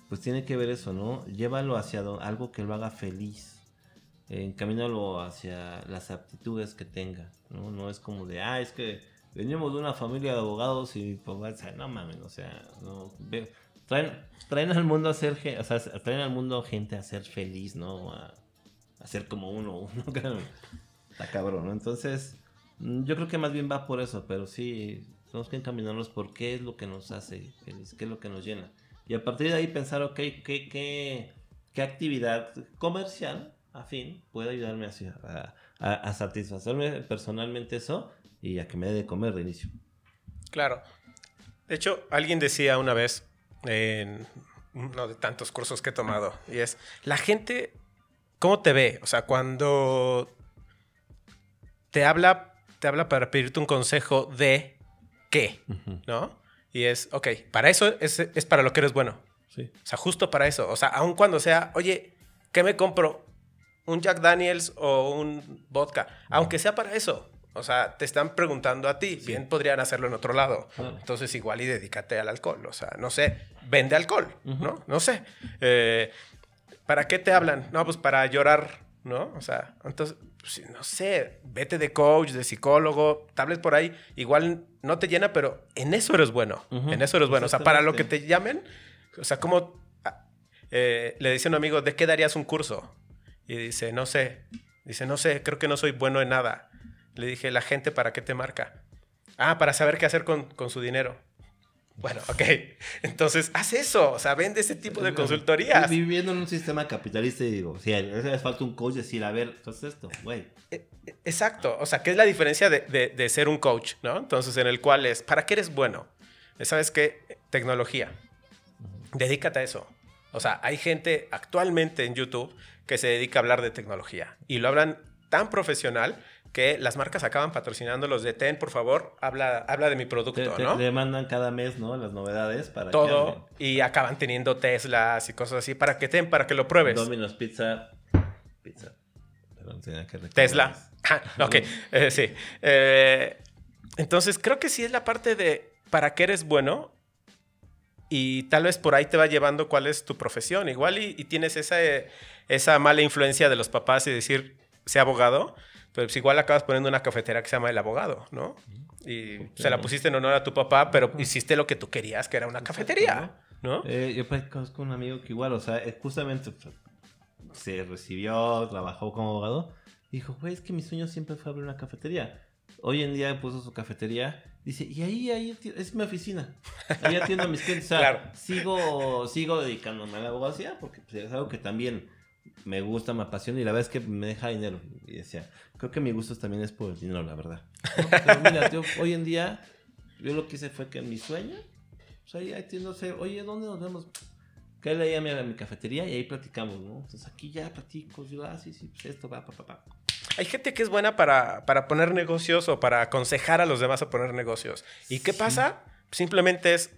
pues tiene que ver eso, ¿no? Llévalo hacia algo que lo haga feliz, encamínalo hacia las aptitudes que tenga, ¿no? No es como de, ah, es que venimos de una familia de abogados y pues, no mames, o sea, no, ve- traen, traen al mundo a ser, o sea, traen al mundo gente a ser feliz, ¿no? A, a ser como uno, uno. Está cabrón, ¿no? Entonces, mm, yo creo que más bien va por eso, pero sí, tenemos que encaminarnos por qué es lo que nos hace feliz, qué es lo que nos llena. Y a partir de ahí pensar, ok, ¿qué, qué, qué actividad comercial, afín, puede ayudarme a, a satisfacerme personalmente eso y a que me dé de comer de inicio? Claro. De hecho, alguien decía una vez en uno de tantos cursos que he tomado, y es, la gente, ¿cómo te ve? O sea, cuando te habla, te habla para pedirte un consejo de qué, ¿no? Y es, ok, para eso es, es para lo que eres bueno. Sí. O sea, justo para eso. O sea, aun cuando sea, oye, ¿qué me compro? ¿Un Jack Daniels o un vodka? Aunque sea para eso. O sea, te están preguntando a ti. Bien podrían hacerlo en otro lado. Entonces, igual y dedícate al alcohol. O sea, no sé, vende alcohol, ¿no? No sé. Eh, ¿Para qué te hablan? No, pues para llorar, ¿no? O sea, entonces, pues, no sé, vete de coach, de psicólogo, tablets por ahí. Igual no te llena, pero en eso eres bueno. En eso eres bueno. O sea, para lo que te llamen, o sea, como ah, eh, le dice un amigo, ¿de qué darías un curso? Y dice, no sé. Dice, no sé, creo que no soy bueno en nada. Le dije, ¿la gente para qué te marca? Ah, para saber qué hacer con, con su dinero. Bueno, ok. Entonces, haz eso. O sea, vende ese tipo de consultorías. Viviendo en un sistema capitalista y digo, si hace falta un coach decir, a ver, ¿qué es esto? Güey. E- e- Exacto. O sea, ¿qué es la diferencia de, de- de ser un coach? ¿no? Entonces, en el cual es, ¿para qué eres bueno? ¿Sabes qué? Tecnología. Dedícate a eso. O sea, hay gente actualmente en YouTube que se dedica a hablar de tecnología y lo hablan tan profesional que las marcas acaban patrocinando los de Ten, por favor, habla, habla de mi producto, Te, te- ¿no? le mandan cada mes, ¿no? Las novedades para que Todo y acaban teniendo Teslas y cosas así para que ten, para que lo pruebes. Domino's Pizza. Pizza. Perdón, tenía que. Tesla. Ah, ok, eh, sí. Eh, entonces, creo que sí es la parte de para qué eres bueno y tal vez por ahí te va llevando cuál es tu profesión. Igual y, y tienes esa, eh, esa mala influencia de los papás y decir, sea abogado, pues igual acabas poniendo una cafetera que se llama El Abogado, ¿no? Y se la pusiste en honor a tu papá, pero hiciste lo que tú querías, que era una cafetería, ¿no? Eh, yo pues, conozco un amigo que igual, o sea, eh, justamente se recibió, trabajó como abogado. Dijo, güey, es que mi sueño siempre fue abrir una cafetería. Hoy en día puso su cafetería. Dice, y ahí, ahí es mi oficina. Ahí atiendo a mis clientes. O sea, Claro. sigo, sigo dedicándome a la abogacía porque pues, es algo que también me gusta, me apasiona y la verdad es que me deja dinero. Y decía, creo que mi gusto también es por el dinero, la verdad. ¿no? Pero mira, yo, hoy en día, yo lo que hice fue que mi sueño, pues ahí atiendo, a hacer, oye, ¿dónde nos vemos? Cállate ahí a mi, a mi cafetería y ahí platicamos, ¿no? Entonces aquí ya platico, yo, ah, sí, sí, pues esto va, pa, pa, pa. Hay gente que es buena para, para poner negocios o para aconsejar a los demás a poner negocios. ¿Y qué pasa? Simplemente es,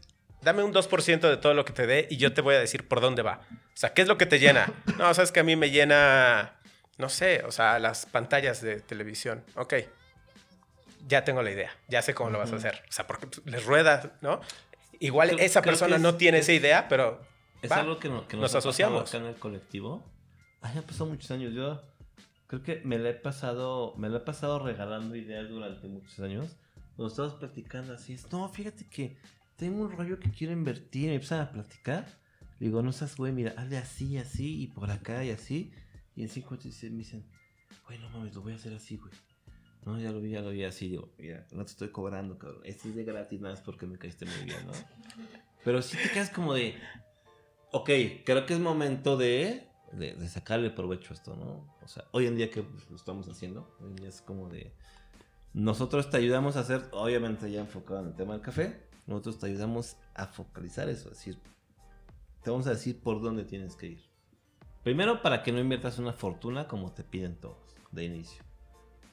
dame un 2% de todo lo que te dé y yo te voy a decir por dónde va. O sea, ¿qué es lo que te llena? No, sabes que a mí me llena, no sé, o sea, las pantallas de televisión. Ok, ya tengo la idea, ya sé cómo lo vas a hacer. O sea, porque les ruedas, ¿no? Igual Creo- esa creo persona es- no tiene es- esa idea, pero Es va. algo que, no- que Nos asociamos. acá en el colectivo. Ay, han pasado muchos años. Yo creo que me la he pasado, me la he pasado regalando ideas durante muchos años. Nos estamos platicando así. Es, no, fíjate que tengo un rollo que quiero invertir. Me empiezan a platicar. Digo, no seas güey, mira, hazle así, así, y por acá y así. Y en cinco minutos me dicen, güey, no mames, lo voy a hacer así, güey. No, ya lo vi, ya lo vi así. Digo, mira, no te estoy cobrando, cabrón. Esto es de gratis, nada más porque me caíste muy bien, ¿no? Pero sí te quedas como de, ok, creo que es momento de, de, de sacarle provecho a esto, ¿no? O sea, hoy en día que lo estamos haciendo, hoy en día es como de, Nosotros te ayudamos a hacer, obviamente ya enfocado en el tema del café, nosotros te ayudamos a focalizar eso, es decir, te vamos a decir por dónde tienes que ir. Primero, para que no inviertas una fortuna como te piden todos de inicio.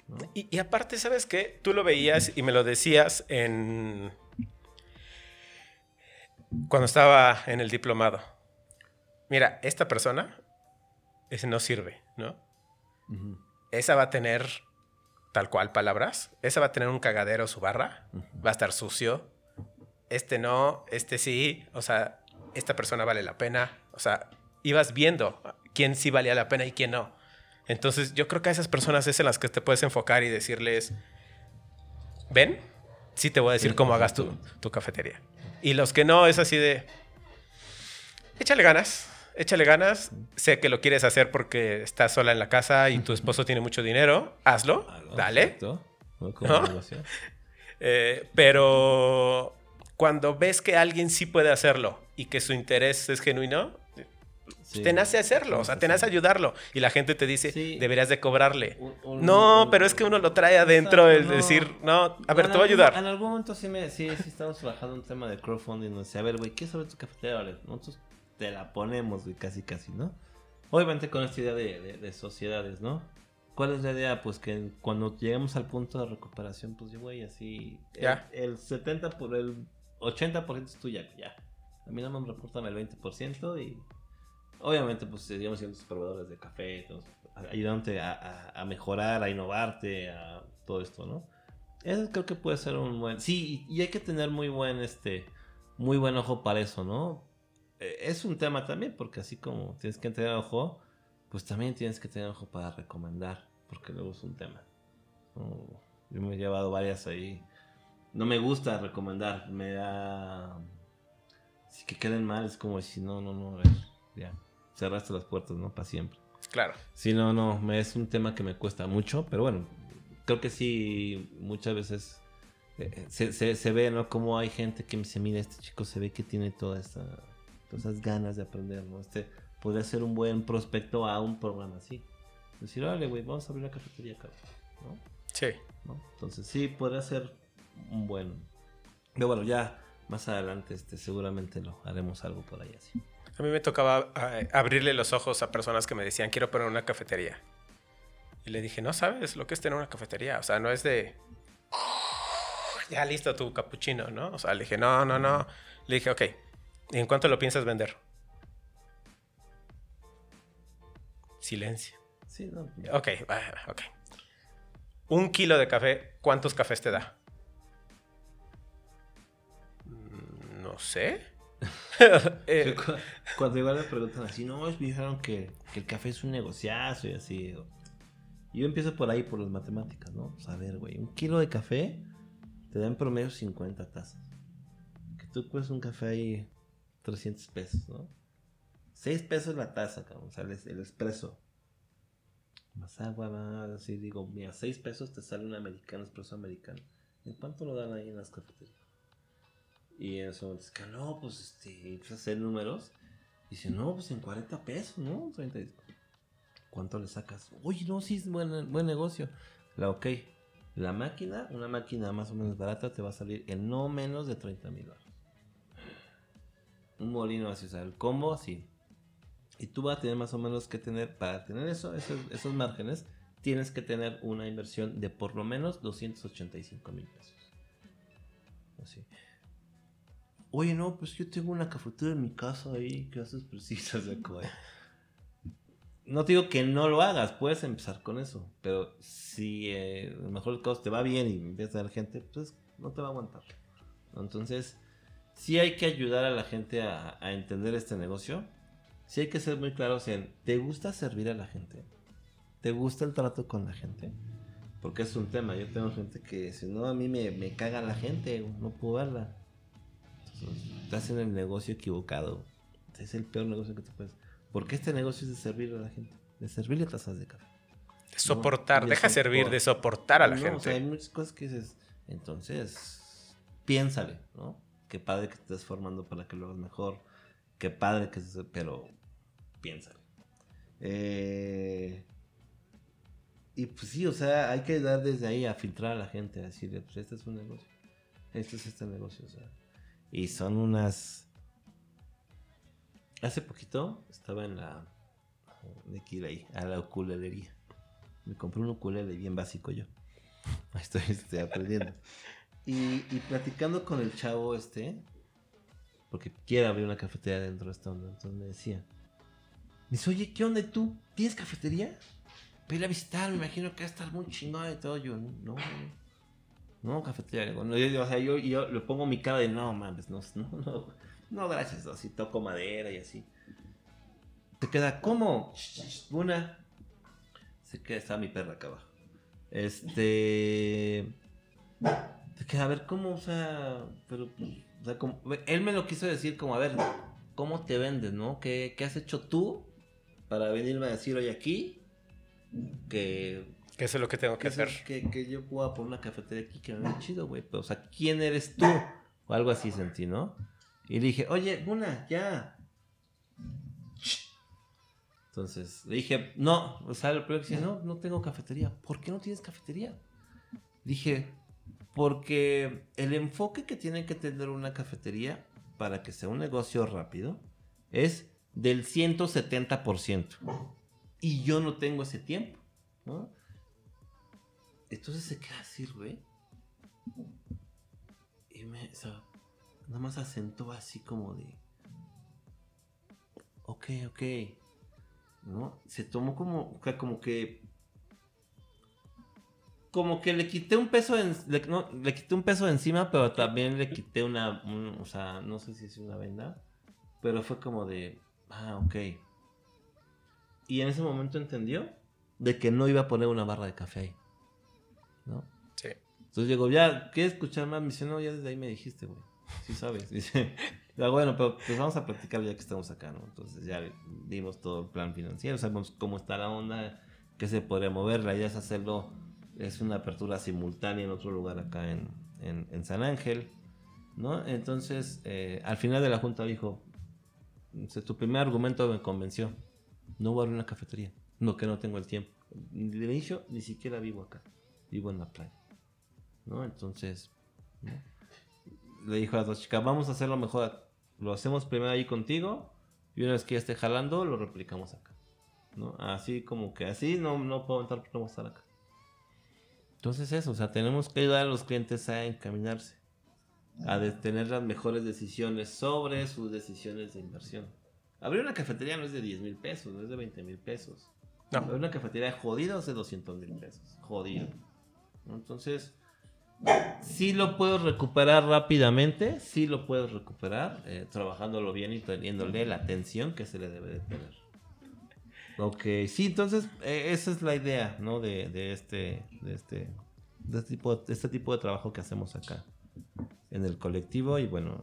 ¿no? Y, y aparte, ¿sabes qué? Tú lo veías y me lo decías en... Cuando estaba en el diplomado. Mira, esta persona, ese no sirve, ¿no? Esa va a tener tal cual palabras. Esa va a tener un cagadero su barra. Va a estar sucio. Este no, este sí. O sea, esta persona vale la pena. O sea, ibas viendo quién sí valía la pena y quién no. Entonces, yo creo que a esas personas es en las que te puedes enfocar y decirles, ven, sí te voy a decir Sí, cómo hagas tu, tu cafetería. Y los que no, es así de, échale ganas, échale ganas. Sé que lo quieres hacer porque estás sola en la casa y tu esposo tiene mucho dinero. Hazlo, Algo, dale. ¿no? Eh, pero cuando ves que alguien sí puede hacerlo y que su interés es genuino, Sí. te nace hacerlo, o sea, te nace ayudarlo. Y la gente te dice, Sí. deberías de cobrarle. Un- un- No, un- pero es que uno lo trae adentro, es no. decir, no, a ver, te voy a ayudar. En algún momento sí, me, sí, sí estamos trabajando un tema de crowdfunding. Donde decía, a ver, güey, ¿qué sobre tu cafetería? Vale, nosotros te la ponemos, güey, casi, casi, ¿no? Obviamente con esta idea de, de- de sociedades, ¿no? ¿Cuál es la idea? Pues que cuando lleguemos al punto de recuperación, pues, güey, así. el- Ya. El, 70 por el 80% es tuya, ya. A mí no me reportan el 20% y. Obviamente, pues seguimos siendo proveedores de café, entonces, ayudándote a, a- a mejorar, a innovarte, a todo esto, ¿no? Eso creo que puede ser un buen. Sí, y hay que tener muy buen, este, muy buen ojo para eso, ¿no? Eh, Es un tema también, porque así como tienes que tener ojo, pues también tienes que tener ojo para recomendar, porque luego es un tema. ¿no? Yo me he llevado varias ahí. No me gusta recomendar, me da. Si que queden mal, es como si no, no, no, a ver, ya. Cerraste las puertas, ¿no? Para siempre. Claro. Sí, no, no, me- es un tema que me cuesta mucho, pero bueno, creo que sí, muchas veces eh, eh, se, se, se ve, ¿no? Como hay gente que me dice, mira, este chico se ve que tiene toda esta, esas ganas de aprender, ¿no? Este podría ser un buen prospecto a un programa así. Decir, órale, güey, vamos a abrir una cafetería, cabrón, ¿no? Sí. ¿no? Entonces sí, podría ser un buen... Pero bueno, ya más adelante este, seguramente lo haremos algo por ahí así. A mí me tocaba eh, abrirle los ojos a personas que me decían, quiero poner una cafetería. Y le dije, no sabes lo que es tener una cafetería. O sea, no es de, ya listo tu capuchino, ¿no? O sea, le dije, no, no, no. Le dije, ok, ¿y en cuánto lo piensas vender? Silencio. Sí, no, Ok, ah, ok. Un kilo de café, ¿cuántos cafés te da? Mm, No sé. Eh, Cu- Cuando igual me preguntan así, no, me dijeron que, que el café es un negociazo y así. Yo empiezo por ahí, por las matemáticas, ¿no? Pues a ver, güey, un kilo de café te da en promedio 50 tazas. Que tú cuestas un café ahí 300 pesos, ¿no? 6 pesos la taza, cabrón, o sea, el, expreso. Más agua, más así, digo, mira, 6 pesos te sale un americano, expreso americano. ¿En cuánto lo dan ahí en las cafeterías? Y en eso, es que no, pues este, empieza a hacer números. Dice, no, pues en 40 pesos, ¿no? 30. y- ¿Cuánto le sacas? Oye, no, sí, es buen, buen negocio. La ok. La máquina, una máquina más o menos barata, te va a salir en no menos de 30 mil dólares. Un molino así, o sea, el combo así. Y tú vas a tener más o menos que tener, para tener eso, esos, esos márgenes, tienes que tener una inversión de por lo menos 285 mil pesos. Así. Oye, no, pues yo tengo una cafetería en mi casa ahí que haces precisas de de- No te digo que no lo hagas, puedes empezar con eso. Pero si eh, a lo mejor el caso te va bien y empieza a dar gente, pues no te va a aguantar. Entonces, sí hay que ayudar a la gente a, a entender este negocio. Sí hay que ser muy claros en, ¿te gusta servir a la gente? ¿Te gusta el trato con la gente? Porque es un tema. Yo tengo gente que si no, a mí me, me caga la gente, no puedo verla. Entonces, estás en el negocio equivocado. Es el peor negocio que te puedes. Porque este negocio es de servir a la gente. De servirle tazas de café. de soportar, de deja servir, de soportar a la No, gente. O sea, hay muchas cosas que dices. Entonces, piénsale, ¿no? Qué padre que te estés formando para que lo hagas mejor. Qué padre que. Pero piénsale. Eh, y pues sí, o sea, hay que dar desde ahí a filtrar a la gente, a decirle, pues este es un negocio. Este es este negocio, o sea. Y son unas... Hace poquito estaba en la... De que ir ahí, a la ukulelería. Me compré un ukulele bien básico yo. Estoy, estoy aprendiendo. Y, y platicando con el chavo este, porque quiere abrir una cafetería dentro de esta onda, entonces me decía, dice, oye, ¿qué onda ¿Y tú? ¿Tienes cafetería? Ven a visitar, me imagino que estar muy chingón y todo. Yo, no, no, cafetería. No, yo, o sea, yo, yo le pongo mi cara de, no, mames, no, no, no, no, gracias, así toco madera y así. Se queda, ¿cómo? Una. Se queda, está mi perra acá abajo. Este. Queda, a ver, ¿cómo? O sea, pero, o sea, como, él me lo quiso decir como, a ver, ¿cómo te vendes, no? ¿Qué, qué has hecho tú para venirme a decir hoy aquí que... Que eso es lo que tengo que, hacer. que, que, yo pueda poner una cafetería aquí que me ve chido, güey. Pero, o sea, ¿quién eres tú? O algo así sentí, ¿no? Y le dije, oye, una, ya. Entonces, le dije, no, o sea, lo primero que no, no tengo cafetería. ¿Por qué no tienes cafetería? Dije, porque el enfoque que tiene que tener una cafetería para que sea un negocio rápido es del 170%. Y yo no tengo ese tiempo, ¿no? Entonces se queda así, güey. Y me, o sea, nada más asentó así como de... Ok, ok. ¿No? Se tomó como, como que... Como que le quité un peso en, le, no, le quité un peso encima, pero también le quité una, o sea, no sé si es una venda, pero fue como de, ah, ok. Y en ese momento entendió de que no iba a poner una barra de café ahí. ¿No? Sí. Entonces llegó, ya, ¿quieres escuchar más? Me dice, no, ya desde ahí me dijiste, güey. Sí sabes. Dice, ya, bueno, pero pues vamos a practicar ya que estamos acá, ¿no? Entonces ya dimos todo el plan financiero, sabemos cómo está la onda, qué se podría mover. La idea es hacerlo, es una apertura simultánea en otro lugar acá en, en, San Ángel, ¿no? Entonces, eh, al final de la junta dijo, tu primer argumento me convenció no voy a abrir una cafetería. No, que no tengo el tiempo. De inicio, ni siquiera vivo acá. Vivo en la playa. ¿No? Entonces, le dijo a las dos chicas, vamos a hacerlo mejor. Lo hacemos primero ahí contigo. Y una vez que ya esté jalando, lo replicamos acá. ¿No? Así como que así no, no puedo entrar porque no voy a estar acá. Entonces eso, o sea, tenemos que ayudar a los clientes a encaminarse, a tener las mejores decisiones sobre sus decisiones de inversión. Abrir una cafetería no es de 10 mil pesos, no es de 20 mil pesos. No. Abrir una cafetería jodida es de 200 mil pesos. Jodido. Entonces, sí lo puedo recuperar rápidamente, sí lo puedo recuperar, eh, trabajándolo bien y teniéndole la atención que se le debe de tener. Ok, sí, entonces eh, esa es la idea, ¿no? De, de, este, de este, de este tipo, de este tipo de trabajo que hacemos acá en el colectivo y bueno.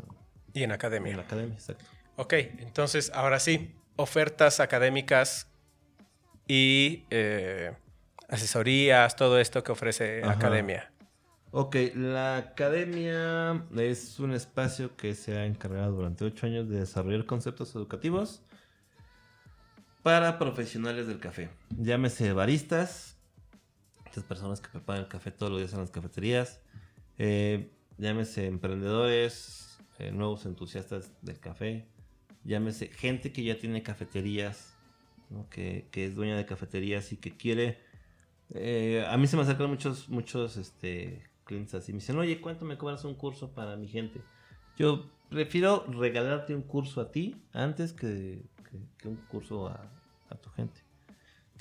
Y en academia. En la academia, exacto. Ok, entonces ahora sí, ofertas académicas y eh, asesorías, todo esto que ofrece Academia. Ok, la Academia es un espacio que se ha encargado durante ocho años de desarrollar conceptos educativos para profesionales del café. Llámese baristas, estas personas que preparan el café todos los días en las cafeterías. Eh, llámese emprendedores, eh, nuevos entusiastas del café llámese gente que ya tiene cafeterías, que, es dueña de cafeterías y que quiere... Eh, a mí se me acercan muchos, muchos este, clientes así. Me dicen, oye, ¿cuánto me cobras un curso para mi gente? Yo prefiero regalarte un curso a ti antes que, un curso a, tu gente.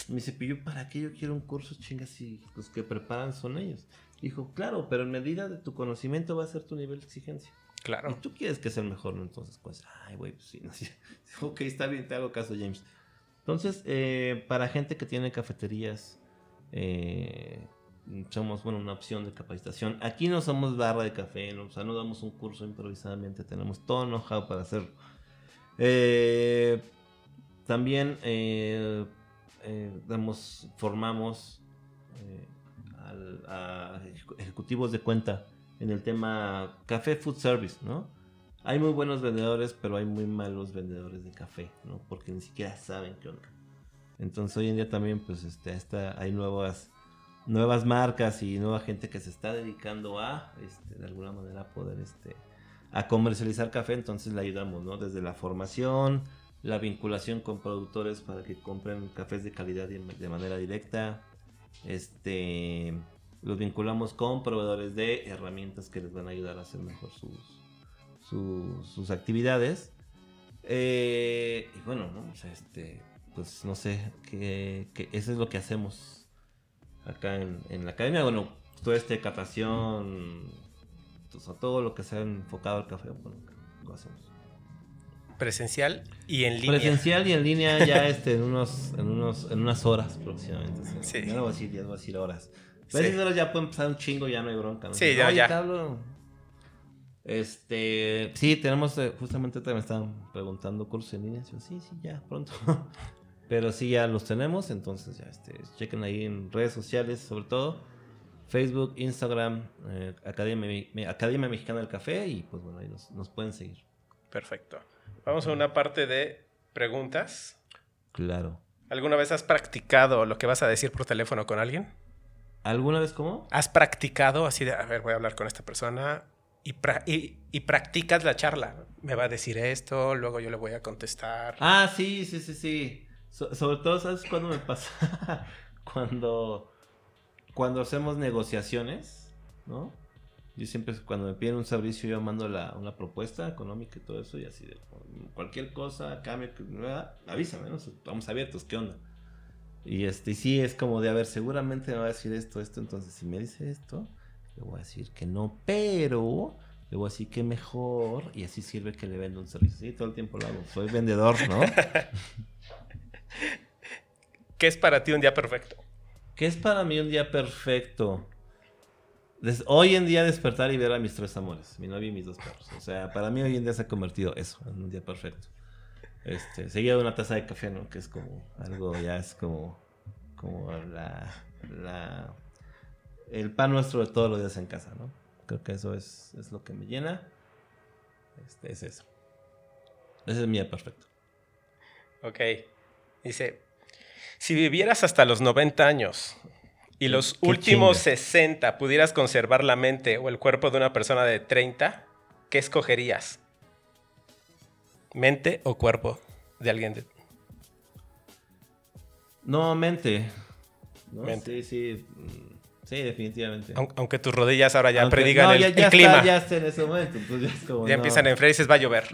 Me dice, yo para qué yo quiero un curso, chingas, si los que preparan son ellos. Dijo, claro, pero en medida de tu conocimiento va a ser tu nivel de exigencia. Claro. Y tú quieres que sea el mejor, ¿no? Entonces, pues, ay, güey, pues sí, no, sí. Ok, está bien, te hago caso, James. Entonces, eh, para gente que tiene cafeterías, eh, somos, bueno, una opción de capacitación. Aquí no somos barra de café, ¿no? o sea, no damos un curso improvisadamente, tenemos todo know-how para hacerlo. Eh, también damos, formamos a ejecutivos de cuenta en el tema café food service, ¿no? Hay muy buenos vendedores, pero hay muy malos vendedores de café, ¿no? Porque ni siquiera saben qué onda. Entonces hoy en día también, pues, este, hay nuevas nuevas marcas y nueva gente que se está dedicando a, este, de alguna manera, poder este, a comercializar café, entonces le ayudamos, ¿no? Desde la formación, la vinculación con productores para que compren cafés de calidad de manera directa, este, los vinculamos con proveedores de herramientas que les van a ayudar a hacer mejor sus, sus, actividades. Eh, y bueno, ¿no? este, pues no sé, que, eso es lo que hacemos acá en, la academia. Bueno, toda esta catación, todo lo que sea enfocado al café, lo hacemos. Presencial y en línea. Presencial y en línea ya este, en, unos, en, unos, en unas horas próximamente. Sí. Ya no voy a decir, ya voy a decir horas. Pero horas ya pueden empezar un chingo, ya no hay bronca. Sí, ya, ya. Este, sí, tenemos, eh, justamente te me estaban preguntando cursos en línea. sí, sí, ya, pronto. Pero sí, ya los tenemos, entonces ya, este, chequen ahí en redes sociales, sobre todo. Facebook, Instagram, eh, Academia, Academia Mexicana del Café y pues bueno, ahí nos, nos pueden seguir. Perfecto. Vamos a una parte de preguntas. Claro. ¿Alguna vez has practicado lo que vas a decir por teléfono con alguien? ¿Alguna vez cómo? ¿Has practicado así de, a ver, voy a hablar con esta persona y, y, practicas la charla? Me va a decir esto, luego yo le voy a contestar. Ah, sí, sí, sí, sí. sobre todo, ¿sabes cuándo me pasa? cuando, cuando hacemos negociaciones, ¿no? Yo siempre, cuando me piden un servicio, yo mando la, una propuesta económica y todo eso, y así de cualquier cosa, cambio, avísame, ¿no? Estamos abiertos, ¿qué onda? Y este, sí, es como de, a ver, seguramente me va a decir esto, esto, entonces si me dice esto, le voy a decir que no, pero le voy a decir que mejor, y así sirve que le vendo un servicio. Sí, todo el tiempo lo hago, soy vendedor, ¿no? ¿Qué es para ti un día perfecto? ¿Qué es para mí un día perfecto? Hoy en día despertar y ver a mis tres amores, mi novia y mis dos perros. O sea, para mí hoy en día se ha convertido eso, en un día perfecto. Este, seguido de una taza de café, ¿no? Que es como algo, ya es como, como la, la, el pan nuestro de todos los días en casa, ¿no? Creo que eso es, es lo que me llena. Este, es eso. Ese es mi día perfecto. Ok. Dice, si vivieras hasta los 90 años, y los últimos 60 pudieras conservar la mente o el cuerpo de una persona de 30, ¿qué escogerías? ¿Mente o cuerpo de alguien de... No, mente. Sí, sí. Sí, definitivamente. Aunque tus rodillas ahora ya predigan el, ya, clima. ya está en ese momento. Pues ya, es como, ya empiezan a enfriar y dices, va a llover.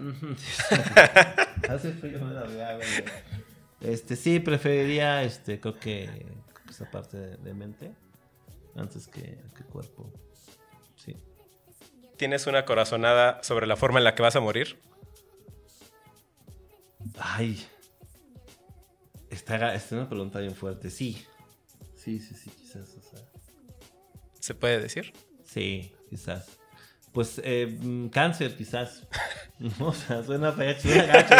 Hace frío, Este, sí, preferiría, este, creo que esa parte de, mente antes que, que, cuerpo. Sí. ¿Tienes una corazonada sobre la forma en la que vas a morir? Ay. Está, es una pregunta bien fuerte. Sí. Sí, sí, sí, quizás. ¿Se puede decir? Sí, quizás. Pues eh, mm, cáncer, quizás. o sea, suena suena gacho.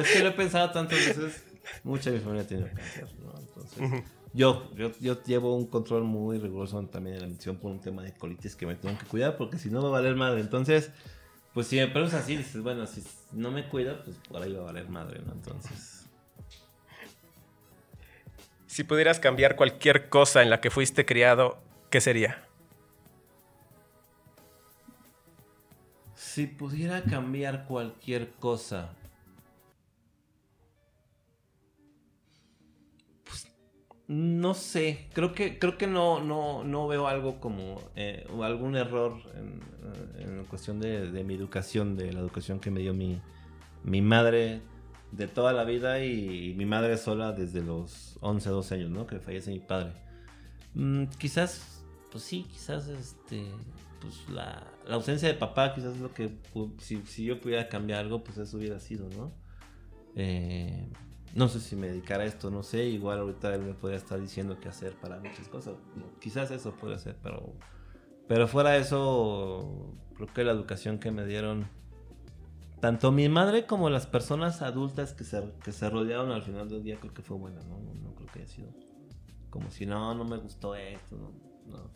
es que lo he pensado tantas veces. Mucha de mi familia tiene cáncer, ¿no? Entonces. Yo, yo, llevo un control muy riguroso también en la misión por un tema de colitis que me tengo que cuidar porque si no me va a valer madre. Entonces, pues si me preguntas así, dices, bueno, si no me cuida, pues por ahí va a valer madre, ¿no? Entonces... Si pudieras cambiar cualquier cosa en la que fuiste criado, ¿qué sería? Si pudiera cambiar cualquier cosa, No sé, creo que, creo que no, no, no veo algo como eh, algún error en, en cuestión de, de, mi educación, de la educación que me dio mi, mi madre de toda la vida y, mi madre sola desde los 11, 12 años, ¿no? Que fallece mi padre. Mm, quizás, pues sí, quizás este, pues la, la, ausencia de papá, quizás es lo que, si, si yo pudiera cambiar algo, pues eso hubiera sido, ¿no? Eh, no sé si me dedicara a esto, no sé, igual ahorita él me podría estar diciendo qué hacer para muchas cosas. quizás eso puede ser, pero, pero fuera eso, creo que la educación que me dieron, tanto mi madre como las personas adultas que se, que se rodearon al final del día, creo que fue buena, ¿no? No, creo que haya sido como si no, no me gustó esto, no,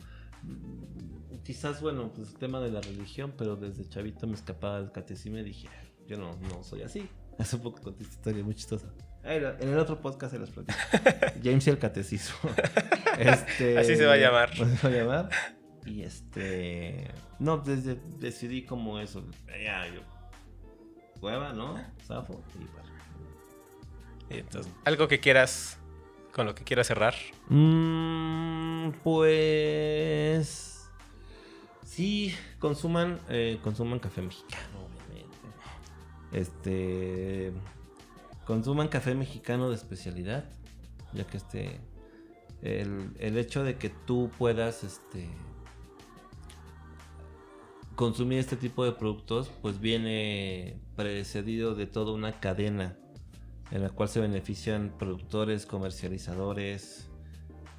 Quizás, bueno, pues el tema de la religión, pero desde chavito me escapaba del catecismo y dije, yo no, no soy así. Un poco con esta historia muy chistosa. En el otro podcast se los platico. James y el catecismo. Este, Así se va a llamar. así se va a llamar. Y este. No, desde, decidí como eso. Ya, yo. Cueva, ¿no? Zafo. Y bueno. Y entonces, algo que quieras, con lo que quieras cerrar. Mm, pues. Sí, consuman, eh, consuman café mexicano, obviamente. Este. Consuman café mexicano de especialidad. Ya que este. El, el hecho de que tú puedas este. Consumir este tipo de productos, pues viene precedido de toda una cadena en la cual se benefician productores, comercializadores,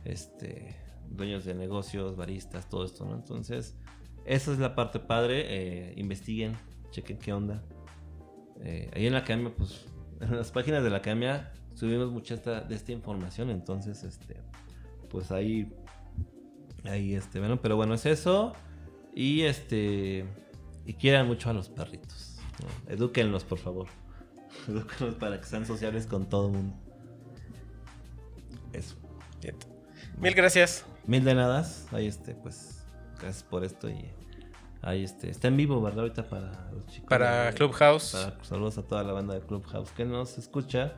este, dueños de negocios, baristas, todo esto, ¿no? Entonces, esa es la parte padre. eh, investiguen, chequen qué onda. Eh, ahí en la academia, pues, en las páginas de la academia subimos mucha esta, de esta información, entonces, este, pues ahí, ahí, este, bueno, pero bueno, es eso. Y este, y quieran mucho a los perritos. ¿no? Edúquenlos, por favor. Edúquenlos para que sean sociables con todo el mundo. Eso. Bien. Mil gracias. Mil de nadas. Ahí este, pues, gracias por esto y ahí este, está en vivo, ¿verdad? Ahorita para los chicos. Para de- Clubhouse. para- saludos a toda la banda de Clubhouse que nos escucha.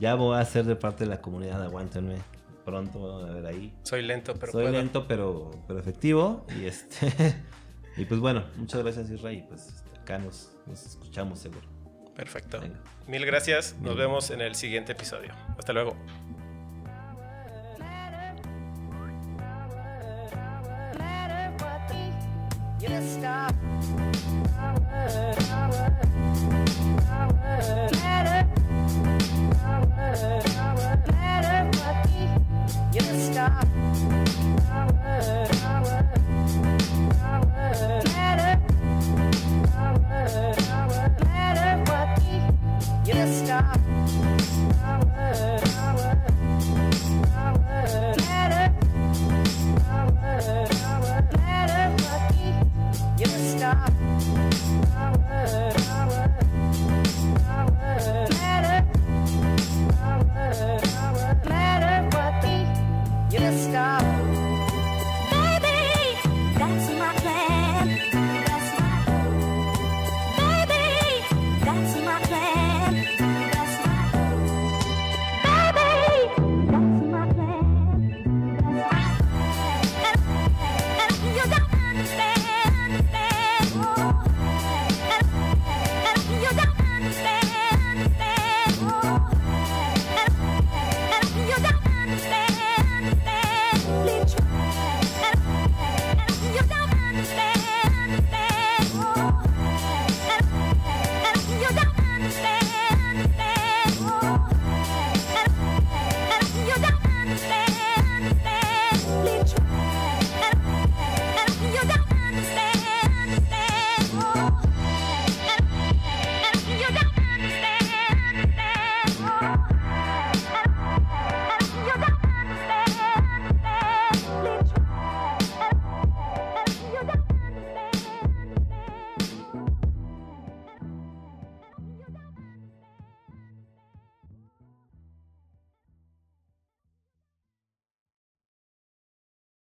Ya voy a ser de parte de la comunidad, aguántenme. Pronto vamos a ver ahí. Soy lento, pero Soy puedo. lento pero, pero efectivo. Y este y pues bueno, muchas gracias Israel. Y pues este, acá nos, nos escuchamos seguro. Perfecto. Venga. Mil gracias. Nos vemos en el siguiente episodio. Hasta luego. You